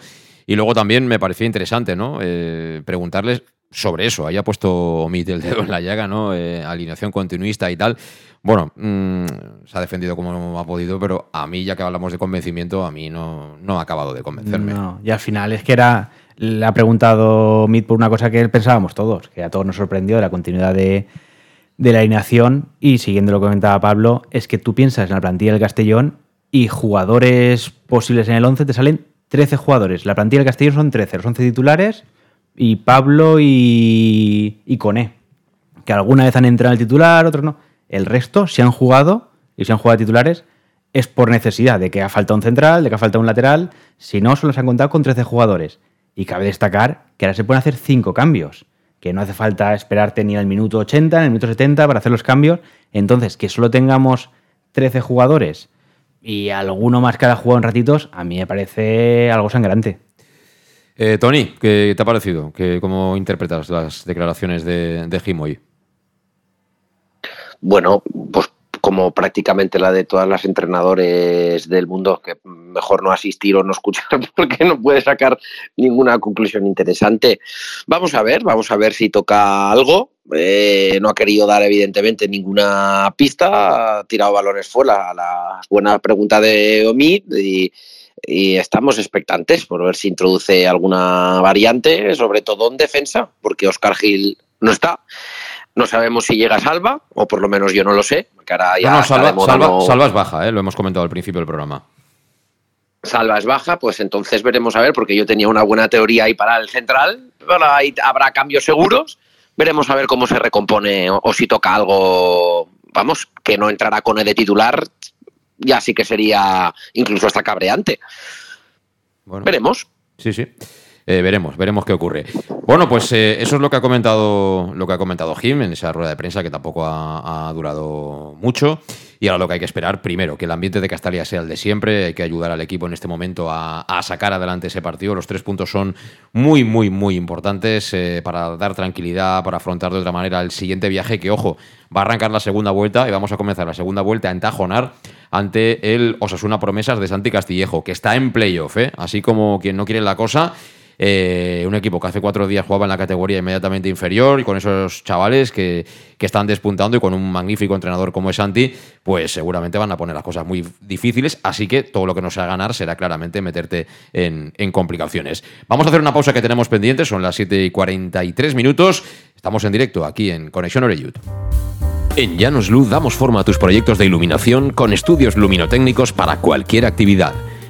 Y luego también me parecía interesante, ¿no? Eh, preguntarles sobre eso. Ahí ha puesto Omid el dedo en la llaga, ¿no? Eh, alineación continuista y tal. Bueno, mm, se ha defendido como ha podido, pero a mí, ya que hablamos de convencimiento, a mí no, no ha acabado de convencerme. Y al final es que era. Le ha preguntado Omid por una cosa que pensábamos todos, que a todos nos sorprendió, de la continuidad de, de la alineación. Y siguiendo lo que comentaba Pablo, es que tú piensas en la plantilla del Castellón y jugadores posibles en el 11 te salen 13 jugadores. La plantilla del Castillo son 13, los 11 titulares y Pablo y, y Coné, que alguna vez han entrado en el titular, otros no. El resto, si han jugado y si han jugado titulares, es por necesidad de que ha faltado un central, de que ha faltado un lateral. Si no, solo se han contado con 13 jugadores. Y cabe destacar que ahora se pueden hacer 5 cambios, que no hace falta esperarte ni al minuto 80, ni al minuto 70 para hacer los cambios. Entonces, que solo tengamos 13 jugadores y alguno más que haya jugado en ratitos, a mí me parece algo sangrante. Eh, Tony, ¿qué te ha parecido? ¿Cómo interpretas las declaraciones de, de Jim hoy? Bueno, pues como prácticamente la de todas las entrenadores del mundo, que mejor no asistir o no escuchar porque no puede sacar ninguna conclusión interesante. Vamos a ver, vamos a ver si toca algo. Eh, no ha querido dar evidentemente ninguna pista, ha tirado balones fuera a la buena pregunta de Omid y, y estamos expectantes por ver si introduce alguna variante, sobre todo en defensa, porque Oscar Gil no está. No sabemos si llega Salva, o por lo menos yo no lo sé. ya no, salva, es baja, ¿eh? lo hemos comentado al principio del programa. Salva es baja, pues entonces veremos a ver, porque yo tenía una buena teoría ahí para el central. ahí habrá cambios seguros. Veremos a ver cómo se recompone o, si toca algo, vamos, que no entrará con el de titular, ya sí que sería incluso hasta cabreante. Veremos. Sí, sí. Eh, veremos, veremos qué ocurre. Bueno, pues eh, eso es lo que ha comentado lo que ha comentado Jim en esa rueda de prensa que tampoco ha, durado mucho. Y ahora lo que hay que esperar, primero, que el ambiente de Castalia sea el de siempre. Hay que ayudar al equipo en este momento a, sacar adelante ese partido. Los tres puntos son muy, muy, muy importantes eh, para dar tranquilidad, para afrontar de otra manera el siguiente viaje. Que, ojo, va a arrancar la segunda vuelta y vamos a comenzar la segunda vuelta en Tajonar ante el Osasuna Promesas de Santi Castillejo, que está en playoff, así como quien no quiere la cosa. Eh, un equipo que hace cuatro días jugaba en la categoría inmediatamente inferior y con esos chavales que, están despuntando y con un magnífico entrenador como es Santi, pues seguramente van a poner las cosas muy difíciles. Así que todo lo que nos a ganar será claramente meterte en, complicaciones. Vamos a hacer una pausa que tenemos pendiente, son las 7 y 43 minutos. Estamos en directo aquí en Conexión Oreyud. En Llanos Luz damos forma a tus proyectos de iluminación con estudios luminotécnicos para cualquier actividad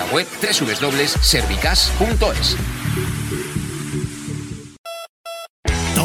la web www.servicas.es.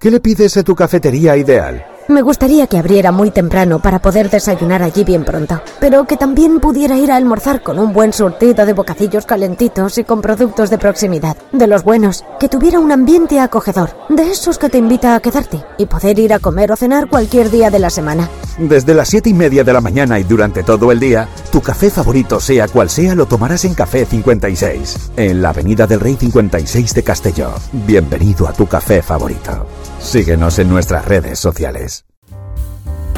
¿Qué le pides a tu cafetería ideal? Me gustaría que abriera muy temprano para poder desayunar allí bien pronto, pero que también pudiera ir a almorzar con un buen surtido de bocadillos calentitos y con productos de proximidad, de los buenos, que tuviera un ambiente acogedor, de esos que te invita a quedarte y poder ir a comer o cenar cualquier día de la semana. Desde las 7 y media de la mañana y durante todo el día, tu café favorito, sea cual sea, lo tomarás en Café 56, en la Avenida del Rey 56 de Castelló. Bienvenido a tu café favorito. Síguenos en nuestras redes sociales.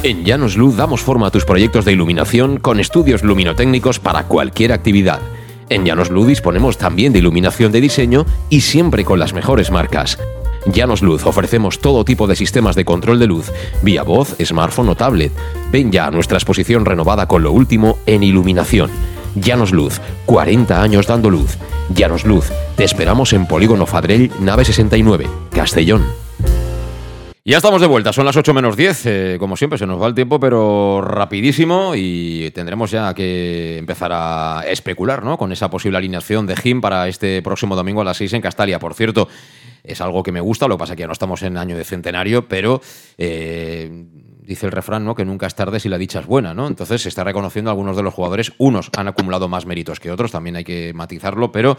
En Llanos Luz damos forma a tus proyectos de iluminación con estudios luminotécnicos para cualquier actividad. En Llanos Luz disponemos también de iluminación de diseño y siempre con las mejores marcas. Llanos Luz ofrecemos todo tipo de sistemas de control de luz, vía voz, smartphone o tablet. Ven ya a nuestra exposición renovada con lo último en iluminación. Llanos Luz, 40 años dando luz. Llanos Luz, te esperamos en Polígono Fadrell, nave 69, Castellón. Ya estamos de vuelta, son las 8 menos 10. eh, como siempre, se nos va el tiempo, pero rapidísimo. Y tendremos ya que empezar a especular ¿no? con esa posible alineación de Jim para este próximo domingo a las 6 en Castalia. Por cierto, es algo que me gusta, lo que pasa es que ya no estamos en año de centenario, pero eh, dice el refrán ¿no? que nunca es tarde si la dicha es buena. ¿no? Entonces se está reconociendo a algunos de los jugadores. Unos han acumulado más méritos que otros, también hay que matizarlo, pero.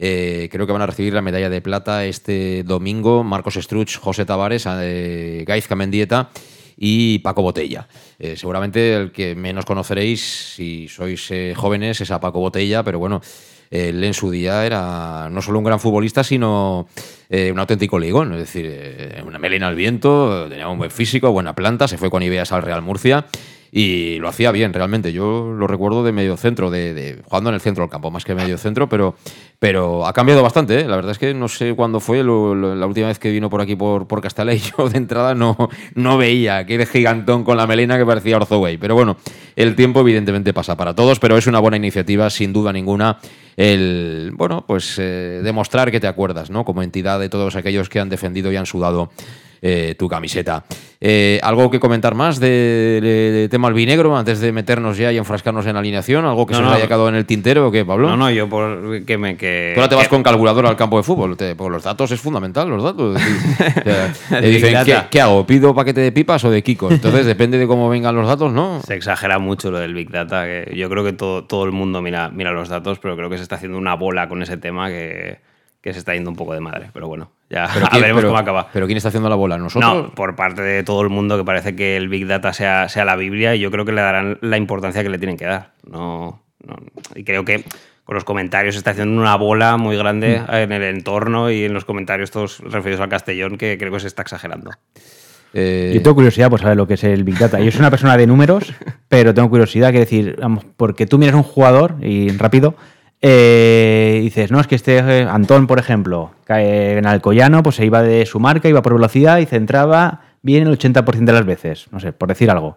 Eh, creo que van a recibir la medalla de plata este domingo Marcos Struch, José Tavares, eh, Gaizka Mendieta y Paco Botella. Eh, seguramente el que menos conoceréis si sois jóvenes es a Paco Botella, pero bueno, él en su día era no solo un gran futbolista, sino eh, un auténtico ligón, es decir, eh, una melena al viento, tenía un buen físico, buena planta, se fue con Ibeas al Real Murcia y lo hacía bien realmente. Yo lo recuerdo de medio centro, de, jugando en el centro del campo, más que medio centro, pero, pero ha cambiado bastante. ¿eh? La verdad es que no sé cuándo fue la última vez que vino por aquí por, por yo de entrada no, no veía aquel gigantón con la melena que parecía Orzoway. Pero bueno, el tiempo evidentemente pasa para todos, pero es una buena iniciativa, sin duda ninguna, el bueno, pues eh, demostrar que te acuerdas, ¿no? Como entidad de todos aquellos que han defendido y han sudado eh, tu camiseta. Eh, ¿Algo que comentar más de, de- de tema albinegro antes de meternos ya y enfrascarnos en alineación? ¿Algo que No, se no. nos haya quedado en el tintero o qué, Pablo? No, no, yo por que me que. Tú ahora te vas que- con calculadora al campo de fútbol, te- porque los datos es fundamental, los datos. O sea, te dicen, ¿qué, qué hago? ¿Pido paquete de pipas o de Kiko? Entonces depende de cómo vengan los datos, ¿no? Se exagera mucho lo del Big Data. Que yo creo que todo, todo el mundo mira, mira los datos, pero creo que se está haciendo una bola con ese tema que, que se está yendo un poco de madre. Pero bueno, ya Pero quién- veremos pero- cómo acaba. ¿Pero quién está haciendo la bola? ¿Nosotros? No, por parte de todo el mundo que parece que el Big Data sea, sea la Biblia y yo creo que le darán la importancia que le tienen que dar. No, no- y creo que con los comentarios se está haciendo una bola muy grande Mm. en el entorno y en los comentarios todos referidos al Castellón que creo que se está exagerando. Eh, Yo tengo curiosidad por saber lo que es el Big Data. Yo soy una persona de números, pero tengo curiosidad, que decir, vamos, porque tú miras un jugador y rápido, eh, dices, no, es que este eh, Antón, por ejemplo, cae en Alcoyano, pues se iba de su marca, iba por velocidad y centraba bien el 80% de las veces, no sé, por decir algo.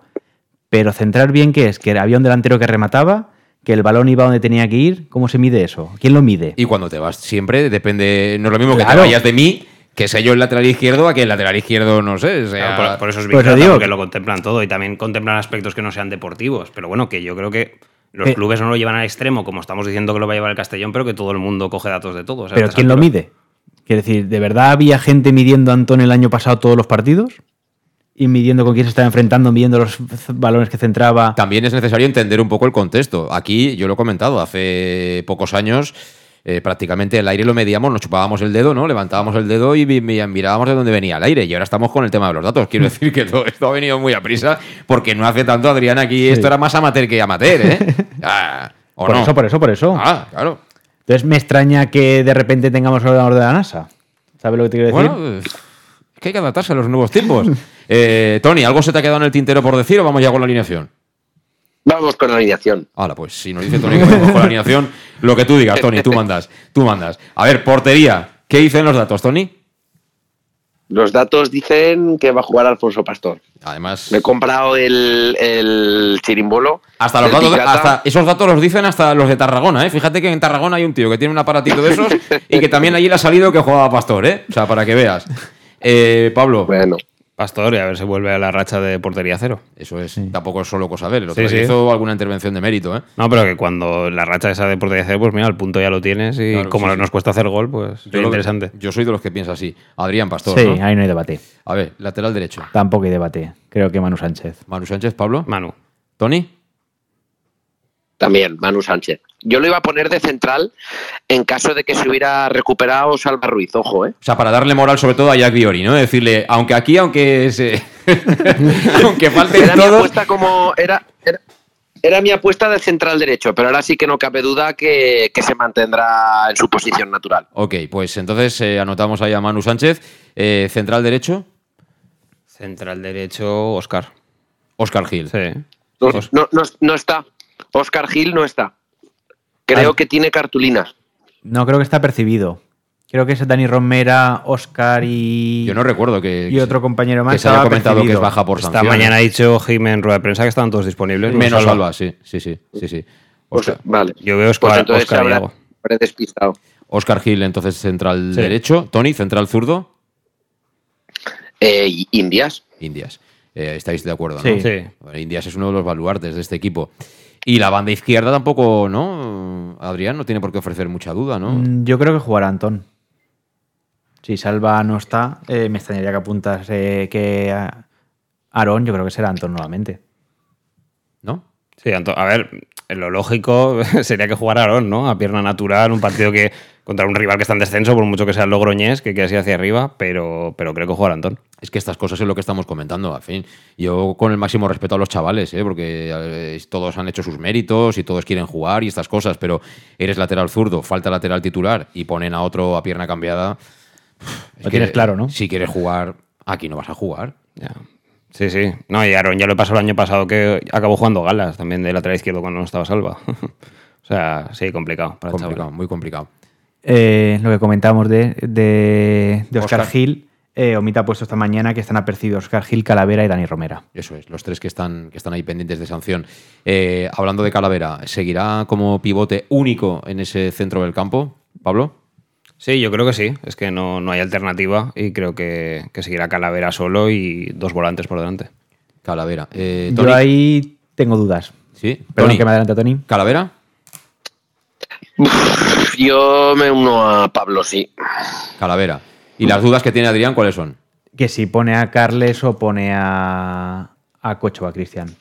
Pero centrar bien, ¿qué es? Que había un delantero que remataba, que el balón iba donde tenía que ir, ¿cómo se mide eso? ¿Quién lo mide? Y cuando te vas siempre, depende. No es lo mismo que te vayas de mí, que sé yo el lateral izquierdo, a que el lateral izquierdo, no sé. sea- Claro, por, por eso es Data, digo porque que- lo contemplan todo y también contemplan aspectos que no sean deportivos. Pero bueno, que yo creo que los Eh. clubes no lo llevan al extremo, como estamos diciendo que lo va a llevar el Castellón, pero que todo el mundo coge datos de todo. o sea, a Pero ¿quién lo mide? Quiero decir, ¿de verdad había gente midiendo a Antón el año pasado todos los partidos? Y midiendo con quién se estaba enfrentando, midiendo los balones que centraba. También es necesario entender un poco el contexto. Aquí, yo lo he comentado, hace pocos años. Eh, prácticamente el aire lo medíamos, nos chupábamos el dedo, ¿no? Levantábamos el dedo y mirábamos de dónde venía el aire. Y ahora estamos con el tema de los datos. Quiero decir que todo esto ha venido muy a prisa, porque no hace tanto, Adrián, aquí esto era más amateur que amateur, ¿eh? Ah, ¿o por no? eso, por eso, por eso. Ah, claro. Entonces me extraña que de repente tengamos ordenador de la NASA. ¿Sabes lo que te quiero decir? Bueno, es que hay que adaptarse a los nuevos tiempos. Eh, Tony, ¿algo se te ha quedado en el tintero por decir o vamos ya con la alineación? Vamos con la alineación. Ahora, pues si nos dice Tony que vamos con la alineación, lo que tú digas, Tony, tú mandas, tú mandas. A ver, portería, ¿qué dicen los datos, Tony? Los datos dicen que va a jugar Alfonso Pastor. Además. Me he comprado el, el chirimbolo. Hasta los datos, hasta esos datos los dicen hasta los de Tarragona, ¿eh? Fíjate que en Tarragona hay un tío que tiene un aparatito de esos y que también allí le ha salido que jugaba Pastor, ¿eh? O sea, para que veas. Eh, Pablo. Bueno. Pastor y a ver si vuelve a la racha de portería cero. Eso es. Tampoco es solo cosa ver. El otro hizo alguna intervención de mérito, ¿eh? No, pero que cuando la racha esa de portería cero, pues mira, el punto ya lo tienes y como nos cuesta hacer gol, pues es interesante. yo soy de los que piensa así. Adrián Pastor. Sí, ahí no hay debate. A ver, lateral derecho. Tampoco hay debate. Creo que Manu Sánchez. Manu Sánchez, Pablo. Manu. ¿Tony? También, Manu Sánchez. Yo lo iba a poner de central en caso de que se hubiera recuperado Salva Ruiz, ojo, ¿eh? O sea, para darle moral sobre todo a Jack Viori, ¿no? Decirle, aunque aquí, aunque se... aunque falte era Mi apuesta como... Era, era, mi apuesta de central derecho, pero ahora sí que no cabe duda que, se mantendrá en su posición natural. Ok, pues entonces eh, anotamos ahí a Manu Sánchez. Eh, ¿Central derecho? Central derecho, Oscar. Oscar Gil. Sí. no, no, no está. Oscar Gil no está. Creo que tiene cartulinas. No, creo que está percibido. Creo que es Dani Romera, Oscar y. Yo no recuerdo que. Y otro compañero más. Que se haya comentado que es baja por Esta mañana ha dicho Jiménez en rueda de prensa que estaban todos disponibles. Menos Alba, sí, sí, sí. sí, sí. Oscar. vale. Yo veo Oscar, pues Oscar habrá, despistado. Oscar Gil, entonces central derecho. Tony, central zurdo. Eh, Indias. Indias. Eh, ¿Estáis de acuerdo? Sí. sí. Indias es uno de los baluartes de este equipo. Y la banda izquierda tampoco, ¿no? Adrián no tiene por qué ofrecer mucha duda, ¿no? Mm, yo creo que jugará Antón. Si Salva no está, eh, me extrañaría que apuntas eh, que Aarón, yo creo que será Antón nuevamente. ¿No? Sí, Antón. A ver, lo lógico sería que jugara Aarón, ¿no? A pierna natural, un partido que contra un rival que está en descenso, por mucho que sea el Logroñés, que quede así hacia arriba, pero, pero creo que jugará Antón. Es que estas cosas es lo que estamos comentando, al fin. Yo con el máximo respeto a los chavales, ¿eh? porque eh, todos han hecho sus méritos y todos quieren jugar y estas cosas, pero eres lateral zurdo, falta lateral titular y ponen a otro a pierna cambiada. lo tienes claro, ¿no? Si quieres jugar, aquí no vas a jugar. Ya. Sí, sí. No, y Aaron ya lo pasó el año pasado que acabó jugando galas también de lateral izquierdo cuando no estaba salva. o sea, sí, complicado. Para complicado, muy complicado. Eh, lo que comentábamos de, de, Oscar, Gil. Eh, Omita ha puesto esta mañana que están apercibidos Oscar Gil, Calavera y Dani Romera. Eso es, los tres que están, que están ahí pendientes de sanción. Eh, hablando de Calavera, ¿seguirá como pivote único en ese centro del campo, Pablo? Sí, yo creo que sí. Es que no, no hay alternativa y creo que, seguirá Calavera solo y dos volantes por delante. Calavera. Eh, yo ahí tengo dudas. Sí, Perdón que me adelante, Tony. ¿Calavera? Yo me uno a Pablo, sí. Calavera. ¿Y las dudas que tiene Adrián cuáles son? Que si pone a Carles o pone a, a Cocho o a Cristian.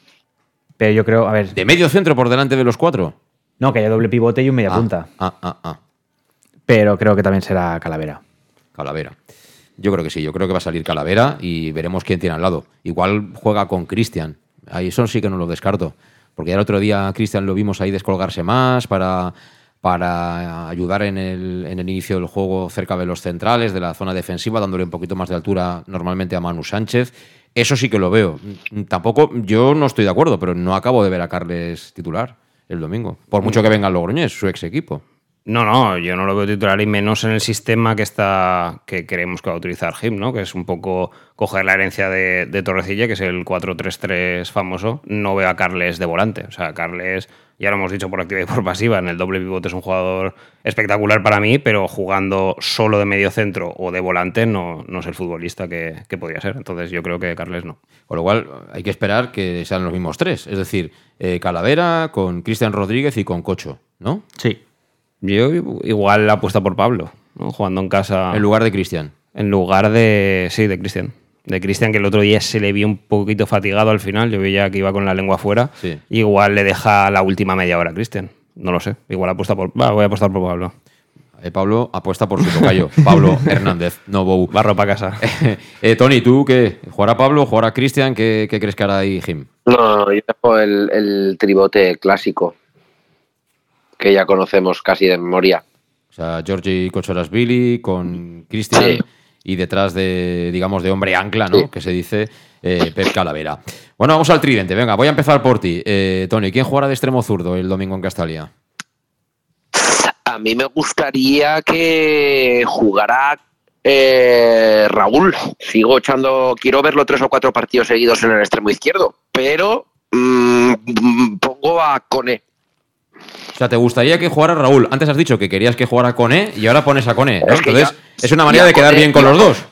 Pero yo creo, a ver. ¿De medio centro por delante de los cuatro? No, que haya doble pivote y un media ah, punta. Ah, ah, ah. Pero creo que también será Calavera. Calavera. Yo creo que sí, yo creo que va a salir Calavera y veremos quién tiene al lado. Igual juega con Cristian. Ahí eso sí que no lo descarto. Porque ya el otro día Cristian lo vimos ahí descolgarse más para para ayudar en el, inicio del juego cerca de los centrales, de la zona defensiva, dándole un poquito más de altura normalmente a Manu Sánchez. Eso sí que lo veo. Tampoco, yo no estoy de acuerdo, pero no acabo de ver a Carles titular el domingo. Por mucho que venga Logroñés, su ex equipo. No, no, yo no lo veo titular y menos en el sistema que está que queremos que va a utilizar Jim, ¿no? Que es un poco coger la herencia de, de Torrecilla, que es el 4-3-3 famoso. No veo a Carles de volante. O sea, Carles ya lo hemos dicho por activa y por pasiva, en el doble pivote es un jugador espectacular para mí, pero jugando solo de medio centro o de volante no, no es el futbolista que, podría ser. Entonces yo creo que Carles no. Con lo cual hay que esperar que sean los mismos tres, es decir, eh, Calavera con Cristian Rodríguez y con Cocho, ¿no? Sí. Yo igual apuesta por Pablo, jugando en casa. En lugar de Cristian. En lugar de. Sí, de Cristian de Cristian, que el otro día se le vio un poquito fatigado al final. Yo veía que iba con la lengua fuera. Igual le deja la última media hora a Cristian. No lo sé. Igual apuesta por. voy a apostar por Pablo. Eh, Pablo apuesta por su tocayo, Pablo Hernández, no Bou. Barro para casa. eh, Tony, ¿tú qué? ¿Jugará Pablo? ¿Jugará Cristian? ¿Qué, ¿Qué, crees que hará ahí Jim? No, yo dejo el, el tribote clásico, que ya conocemos casi de memoria. O sea, Georgi Billy con Cristian y detrás de, digamos, de hombre ancla, ¿no? Que se dice eh, Pep Calavera. Bueno, vamos al tridente. Venga, voy a empezar por ti. Eh, Tony, ¿quién jugará de extremo zurdo el domingo en Castalia? A mí me gustaría que jugara Eh, Raúl, sigo echando, quiero verlo tres o cuatro partidos seguidos en el extremo izquierdo, pero mm, pongo a Cone. O sea, ¿te gustaría que jugara Raúl? Antes has dicho que querías que jugara Cone y ahora pones a Cone. ¿no? Es que Entonces, es una manera de quedar bien con los dos.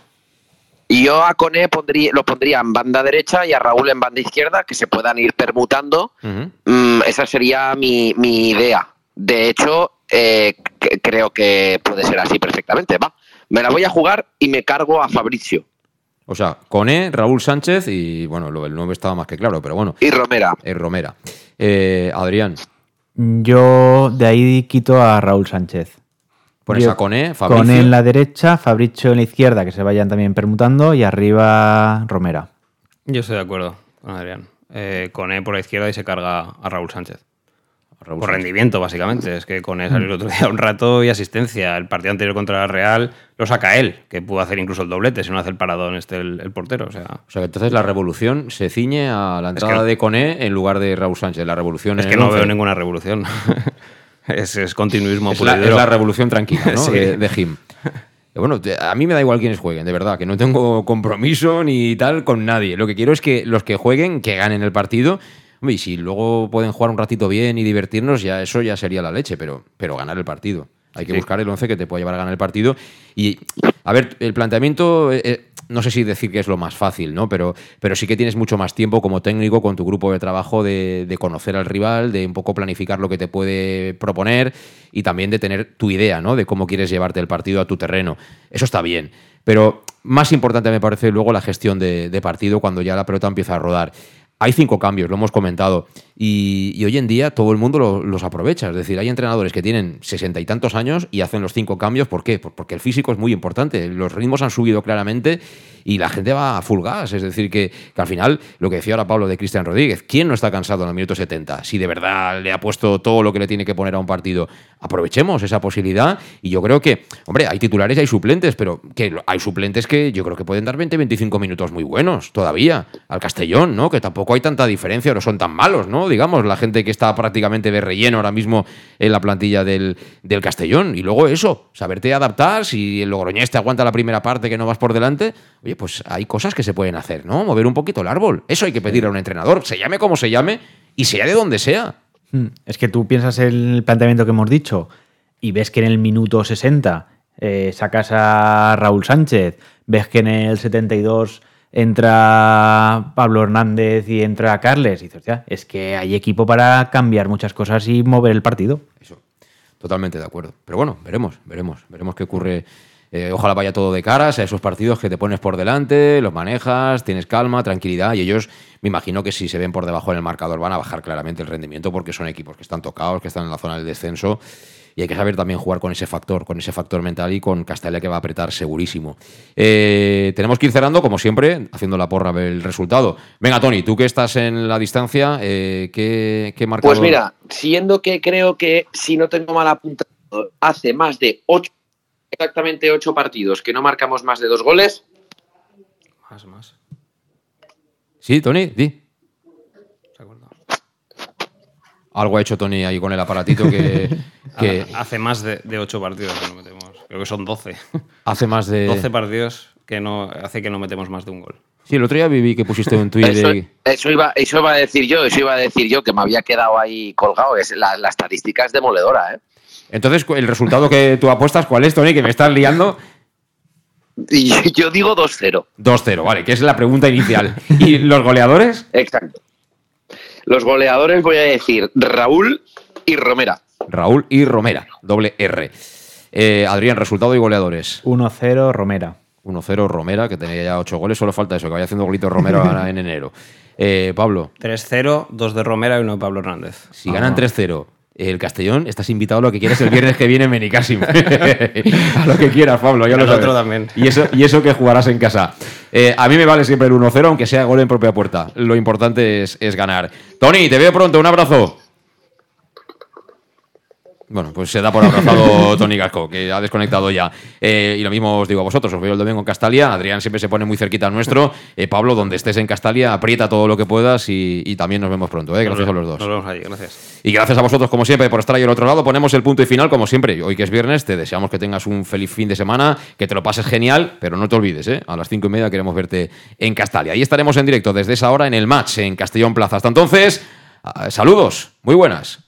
Y yo a Cone pondría, lo pondría en banda derecha y a Raúl en banda izquierda, que se puedan ir permutando. Mm, esa sería mi, mi idea. De hecho, eh, creo que puede ser así perfectamente. Va, me la voy a jugar y me cargo a Fabricio O sea, Cone, Raúl Sánchez y, bueno, lo del 9 estaba más que claro, pero bueno. y Romera. Romera. Eh, Adrián, Yo de ahí quito a Raúl Sánchez. pones Yo- a Cone, Fabricio. Cone en la derecha, Fabricio en la izquierda, que se vayan también permutando, y arriba Romera. Yo estoy de acuerdo con Adrián. Eh, Cone por la izquierda y se carga a Raúl Sánchez. Por rendimiento, básicamente. Es que Cone salió el otro día un rato y asistencia. El partido anterior contra la Real lo saca él, que pudo hacer incluso el doblete si no hace el paradón este el, el portero. O sea, O sea, que entonces la revolución se ciñe a la entrada que- de Cone en lugar de Raúl Sánchez. La revolución es que no once. veo ninguna revolución. es, es continuismo Es la, es la revolución tranquila, ¿no? Sí. De, de Jim. Que Bueno, a mí me da igual quiénes jueguen, de verdad, que no tengo compromiso ni tal con nadie. Lo que quiero es que los que jueguen, que ganen el partido. Hombre, y si luego pueden jugar un ratito bien y divertirnos, ya eso ya sería la leche, pero, pero ganar el partido. Hay que Sí. buscar el 11 que te pueda llevar a ganar el partido. Y, a ver, el planteamiento, eh, eh, no sé si decir que es lo más fácil, ¿no? Pero, pero sí que tienes mucho más tiempo como técnico con tu grupo de trabajo de, de conocer al rival, de un poco planificar lo que te puede proponer y también de tener tu idea, ¿no? De cómo quieres llevarte el partido a tu terreno. Eso está bien. Pero más importante me parece luego la gestión de, de partido cuando ya la pelota empieza a rodar. Hay cinco cambios, lo hemos comentado, y, hoy en día todo el mundo lo- los aprovecha. Es decir, hay entrenadores que tienen sesenta y tantos años y hacen los cinco cambios. ¿Por qué? Por- Porque el físico es muy importante. Los ritmos han subido claramente y la gente va a full. Es decir, que, al final, lo que decía ahora Pablo de Cristian Rodríguez, ¿quién no está cansado en el minuto 70? Si de verdad le ha puesto todo lo que le tiene que poner a un partido, aprovechemos esa posibilidad. Y yo creo que, hombre, hay titulares y hay suplentes, pero que hay suplentes que yo creo que pueden dar 20-25 minutos muy buenos todavía al Castellón, ¿no? Que tampoco hay tanta diferencia, no son tan malos, ¿no? Digamos, la gente que está prácticamente de relleno ahora mismo en la plantilla del, del Castellón. Y luego eso, saberte adaptar, si el Logroñés te aguanta la primera parte que no vas por delante, oye, pues hay cosas que se pueden hacer, ¿no? Mover un poquito el árbol. Eso hay que pedir a un entrenador, se llame como se llame y sea de donde sea. Hmm, Es que tú piensas en el planteamiento que hemos dicho y ves que en el minuto 60 eh, sacas a Raúl Sánchez, ves que en el 72 entra Pablo Hernández y entra Carles, y dices, "Hostia, es que hay equipo para cambiar muchas cosas y mover el partido. Totalmente de acuerdo. Pero bueno, veremos, veremos, veremos qué ocurre. Eh, ojalá vaya todo de caras a esos partidos que te pones por delante, los manejas, tienes calma, tranquilidad y ellos, me imagino que si se ven por debajo en el marcador van a bajar claramente el rendimiento porque son equipos que están tocados, que están en la zona del descenso y hay que saber también jugar con ese factor, con ese factor mental y con Castella que va a apretar segurísimo. Eh, tenemos que ir cerrando, como siempre, haciendo la porra del resultado. Venga, Tony, tú que estás en la distancia, eh, ¿qué, qué marcador? Pues mira, siendo que creo que si no tengo mal apuntado, hace más de ocho, exactamente ocho partidos que no marcamos más de dos goles. Más, más. Sí, Tony, di. Algo ha hecho Tony ahí con el aparatito que, que Hace más de, de ocho partidos que no metemos. Creo que son 12. hace más de... 12 partidos que no hace que no metemos más de un gol. Sí, el otro día viví que pusiste un tuit Eso, de... eso iba, eso iba a decir yo, eso iba a decir yo, que me había quedado ahí colgado. Es, la, la estadística es demoledora, ¿eh? Entonces, ¿el resultado que tú apuestas cuál es, Tony? Que me estás liando. Y yo digo 2-0. 2-0, vale, que es la pregunta inicial. ¿Y los goleadores? Exacto. Los goleadores voy a decir Raúl y Romera. Raúl y Romera, doble R. Eh, Adrián, resultado y goleadores. 1-0 Romera. 1-0 Romera, que tenía ya 8 goles, solo falta eso, que vaya haciendo golitos Romero ahora en enero. Eh, Pablo, 3-0, 2 de Romera y 1 de Pablo Hernández. si ganan 3-0 el Castellón, estás invitado a lo que quieras el viernes que viene en Benicassim. a lo que quieras, Pablo, ya lo El sabes. otro también. Y eso, y eso que jugarás en casa. Eh, a mí me vale siempre el 1-0, aunque sea gol en propia puerta. Lo importante es, es ganar. Tony, te veo pronto, un abrazo. Bueno, pues se da por abrazado Tony Gasco, que ha desconectado ya. Eh, y lo mismo os digo a vosotros, os veo el domingo en Castalia. Adrián siempre se pone muy cerquita al nuestro. Eh, Pablo, donde estés en Castalia, aprieta todo lo que puedas y, también nos vemos pronto. ¿eh? Gracias a los dos. Nos vemos ahí, gracias. Y gracias a vosotros, como siempre, por estar ahí al otro lado. Ponemos el punto y final, como siempre. Hoy que es viernes, te deseamos que tengas un feliz fin de semana, que te lo pases genial, pero no te olvides, ¿eh? a las cinco y media queremos verte en Castalia. Ahí estaremos en directo desde esa hora en el match en Castellón Plaza. Hasta entonces, ah, saludos, muy buenas.